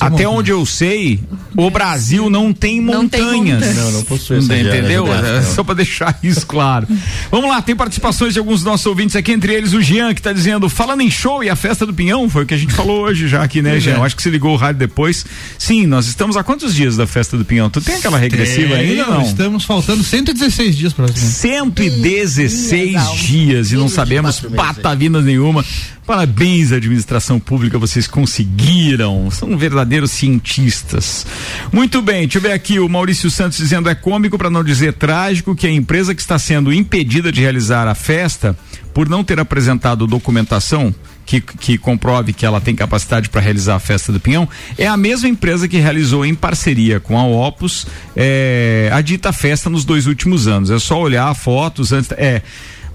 A: até onde eu sei, o Brasil não tem montanhas. Não, tem
E: não, não possui essa
A: Entendeu? É, só para deixar isso claro. Vamos lá, tem participações de alguns dos nossos ouvintes aqui, entre eles o Jean, que está dizendo, falando em show e a festa do Pinhão, foi o que a gente falou hoje já aqui, né, Jean? Eu acho que se ligou o rádio depois. Sim, nós estamos há quantos dias da festa do Pinhão? Tu tem aquela regressiva tem, ainda não?
C: Estamos faltando 116 dias para
A: 116 dias e não sabemos patavinas nenhuma. Parabéns, administração pública, vocês conseguiram. São verdadeiros cientistas. Muito bem, deixa eu ver aqui o Maurício Santos dizendo é cômico, para não dizer trágico, que a empresa que está sendo impedida de realizar a festa por não ter apresentado documentação que, que, comprove que ela tem capacidade para realizar a festa do Pinhão, é a mesma empresa que realizou em parceria com a Opus é, a dita festa nos dois últimos anos. É só olhar fotos antes. É.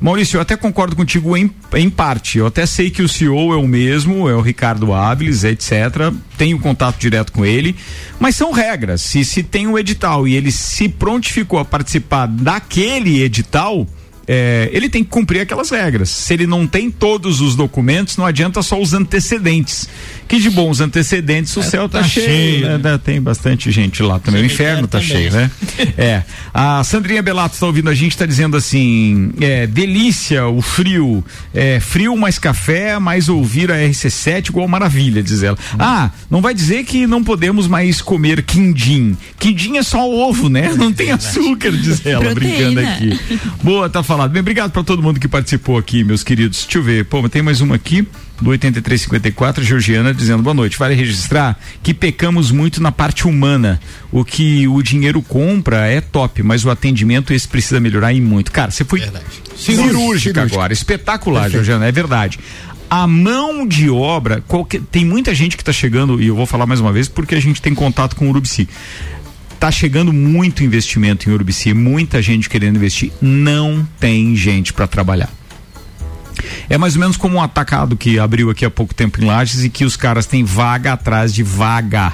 A: Maurício, eu até concordo contigo em, em parte. Eu até sei que o CEO é o mesmo, é o Ricardo Áviles, etc. Tenho contato direto com ele, mas são regras. Se se tem um edital e ele se prontificou a participar daquele edital, é, ele tem que cumprir aquelas regras. Se ele não tem todos os documentos, não adianta só os antecedentes. Que de bons antecedentes o é, céu tá, tá cheio. cheio né? Tem bastante gente lá também. o inferno tá também. cheio, né? é. A Sandrinha Belato está ouvindo a gente, está dizendo assim: é, delícia o frio. É, frio mais café, mais ouvir a RC7 igual maravilha, diz ela. Hum. Ah, não vai dizer que não podemos mais comer quindim. Quindim é só ovo, né? Não tem açúcar, diz ela, brincando aqui. Boa, tá falado. Bem, obrigado para todo mundo que participou aqui, meus queridos. Deixa eu ver. Pô, tem mais uma aqui do 8354, Georgiana, dizendo boa noite. Vale registrar que pecamos muito na parte humana. O que o dinheiro compra é top, mas o atendimento esse precisa melhorar e muito. Cara, você foi cirúrgica agora, espetacular, Perfeito. Georgiana, é verdade a mão de obra, qualquer, tem muita gente que está chegando, e eu vou falar mais uma vez porque a gente tem contato com o Urubici Tá chegando muito investimento em Urubici, muita gente querendo investir, não tem gente para trabalhar. É mais ou menos como um atacado que abriu aqui há pouco tempo em Lages e que os caras têm vaga atrás de vaga.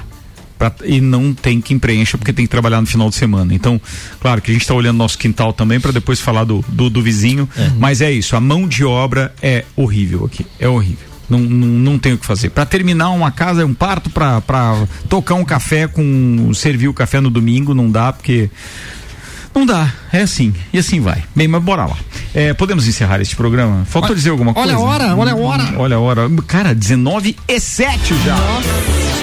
A: Pra, e não tem quem preencha porque tem que trabalhar no final de semana. Então, claro que a gente está olhando nosso quintal também para depois falar do, do, do vizinho, é. mas é isso, a mão de obra é horrível aqui, é horrível. Não, não, não tem o que fazer. Para terminar uma casa é um parto, para tocar um café com servir o café no domingo não dá porque não dá, é assim, e assim vai. Bem, mas bora lá. É, podemos encerrar este programa? Faltou olha, dizer alguma
C: coisa?
A: Olha
C: a hora, olha a hora.
A: Olha a hora. Cara, 19 e 7 já. Nossa.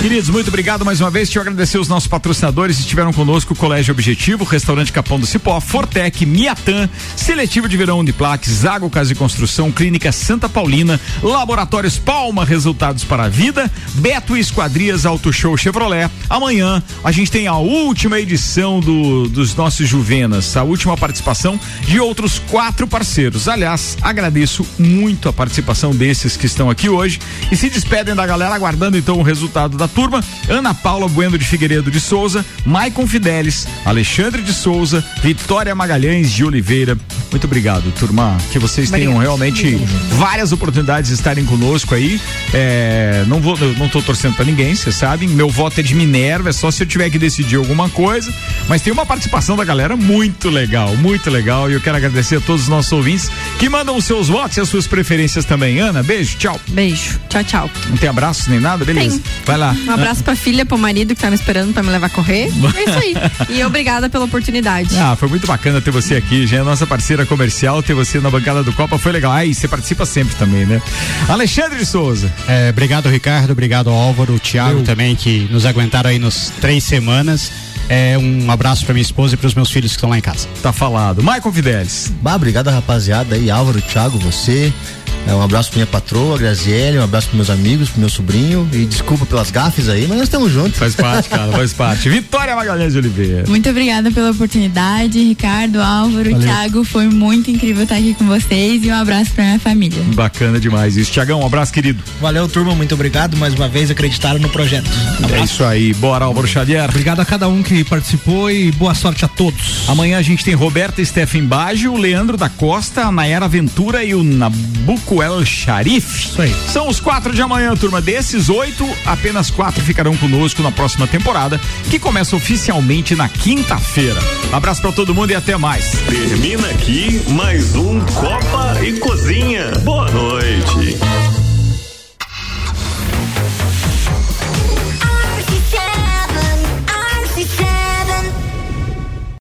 A: Queridos, muito obrigado mais uma vez. Eu agradecer os nossos patrocinadores que estiveram conosco: Colégio Objetivo, Restaurante Capão do Cipó, Fortec, Miatan, Seletivo de Verão Uniplac, Zago Casa de Construção, Clínica Santa Paulina, Laboratórios Palma, Resultados para a Vida, Beto Esquadrias Auto Show Chevrolet. Amanhã a gente tem a última edição do, dos nossos Juvenas, a última participação de outros quatro parceiros. Aliás, agradeço muito a participação desses que estão aqui hoje e se despedem da galera aguardando então o resultado da turma, Ana Paula Bueno de Figueiredo de Souza, Maicon Fidelis, Alexandre de Souza, Vitória Magalhães de Oliveira. Muito obrigado, turma. Que vocês Obrigado. tenham realmente várias oportunidades de estarem conosco aí. É, não vou, não tô torcendo para ninguém, vocês sabem. Meu voto é de Minerva, é só se eu tiver que decidir alguma coisa. Mas tem uma participação da galera muito legal, muito legal. E eu quero agradecer a todos os nossos ouvintes que mandam os seus votos e as suas preferências também. Ana, beijo, tchau.
G: Beijo, tchau, tchau.
A: Não tem abraços nem nada? Beleza. Tem. Vai lá.
G: Um abraço pra filha, pro marido que tá me esperando pra me levar a correr. É isso aí. E obrigada pela oportunidade.
A: Ah, foi muito bacana ter você aqui, já é nossa parceira comercial, ter você na bancada do Copa foi legal. Aí, você participa sempre também, né? Alexandre de Souza.
F: É, obrigado, Ricardo. Obrigado, Álvaro, o Thiago Eu. também, que nos aguentaram aí nos três semanas. É, um abraço para minha esposa e para os meus filhos que estão lá em casa.
A: Tá falado. Michael Fidelis.
E: Bah, obrigado, rapaziada aí, Álvaro, Thiago, você. É, um abraço pra minha patroa, Graziele, um abraço pros meus amigos, pro meu sobrinho. E desculpa pelas gafes aí, mas nós estamos juntos.
A: Faz parte, cara, faz parte. Vitória Magalhães de Oliveira.
D: Muito obrigada pela oportunidade, Ricardo, Álvaro, Valeu. Thiago. Foi muito incrível estar aqui com vocês e um abraço pra minha família.
A: Bacana demais isso. Tiagão, um abraço, querido.
C: Valeu, turma. Muito obrigado. Mais uma vez acreditaram no projeto.
A: Um é isso aí. Bora, Álvaro Xavier.
C: Obrigado a cada um que participou e boa sorte a todos.
A: Amanhã a gente tem Roberta Steffen Baggio, Leandro da Costa, a Nayara Ventura e o Nabuco o El Sharif. Isso aí. São os quatro de amanhã, turma. Desses oito, apenas quatro ficarão conosco na próxima temporada, que começa oficialmente na quinta-feira. Abraço para todo mundo e até mais.
B: Termina aqui mais um Copa e Cozinha. Boa noite.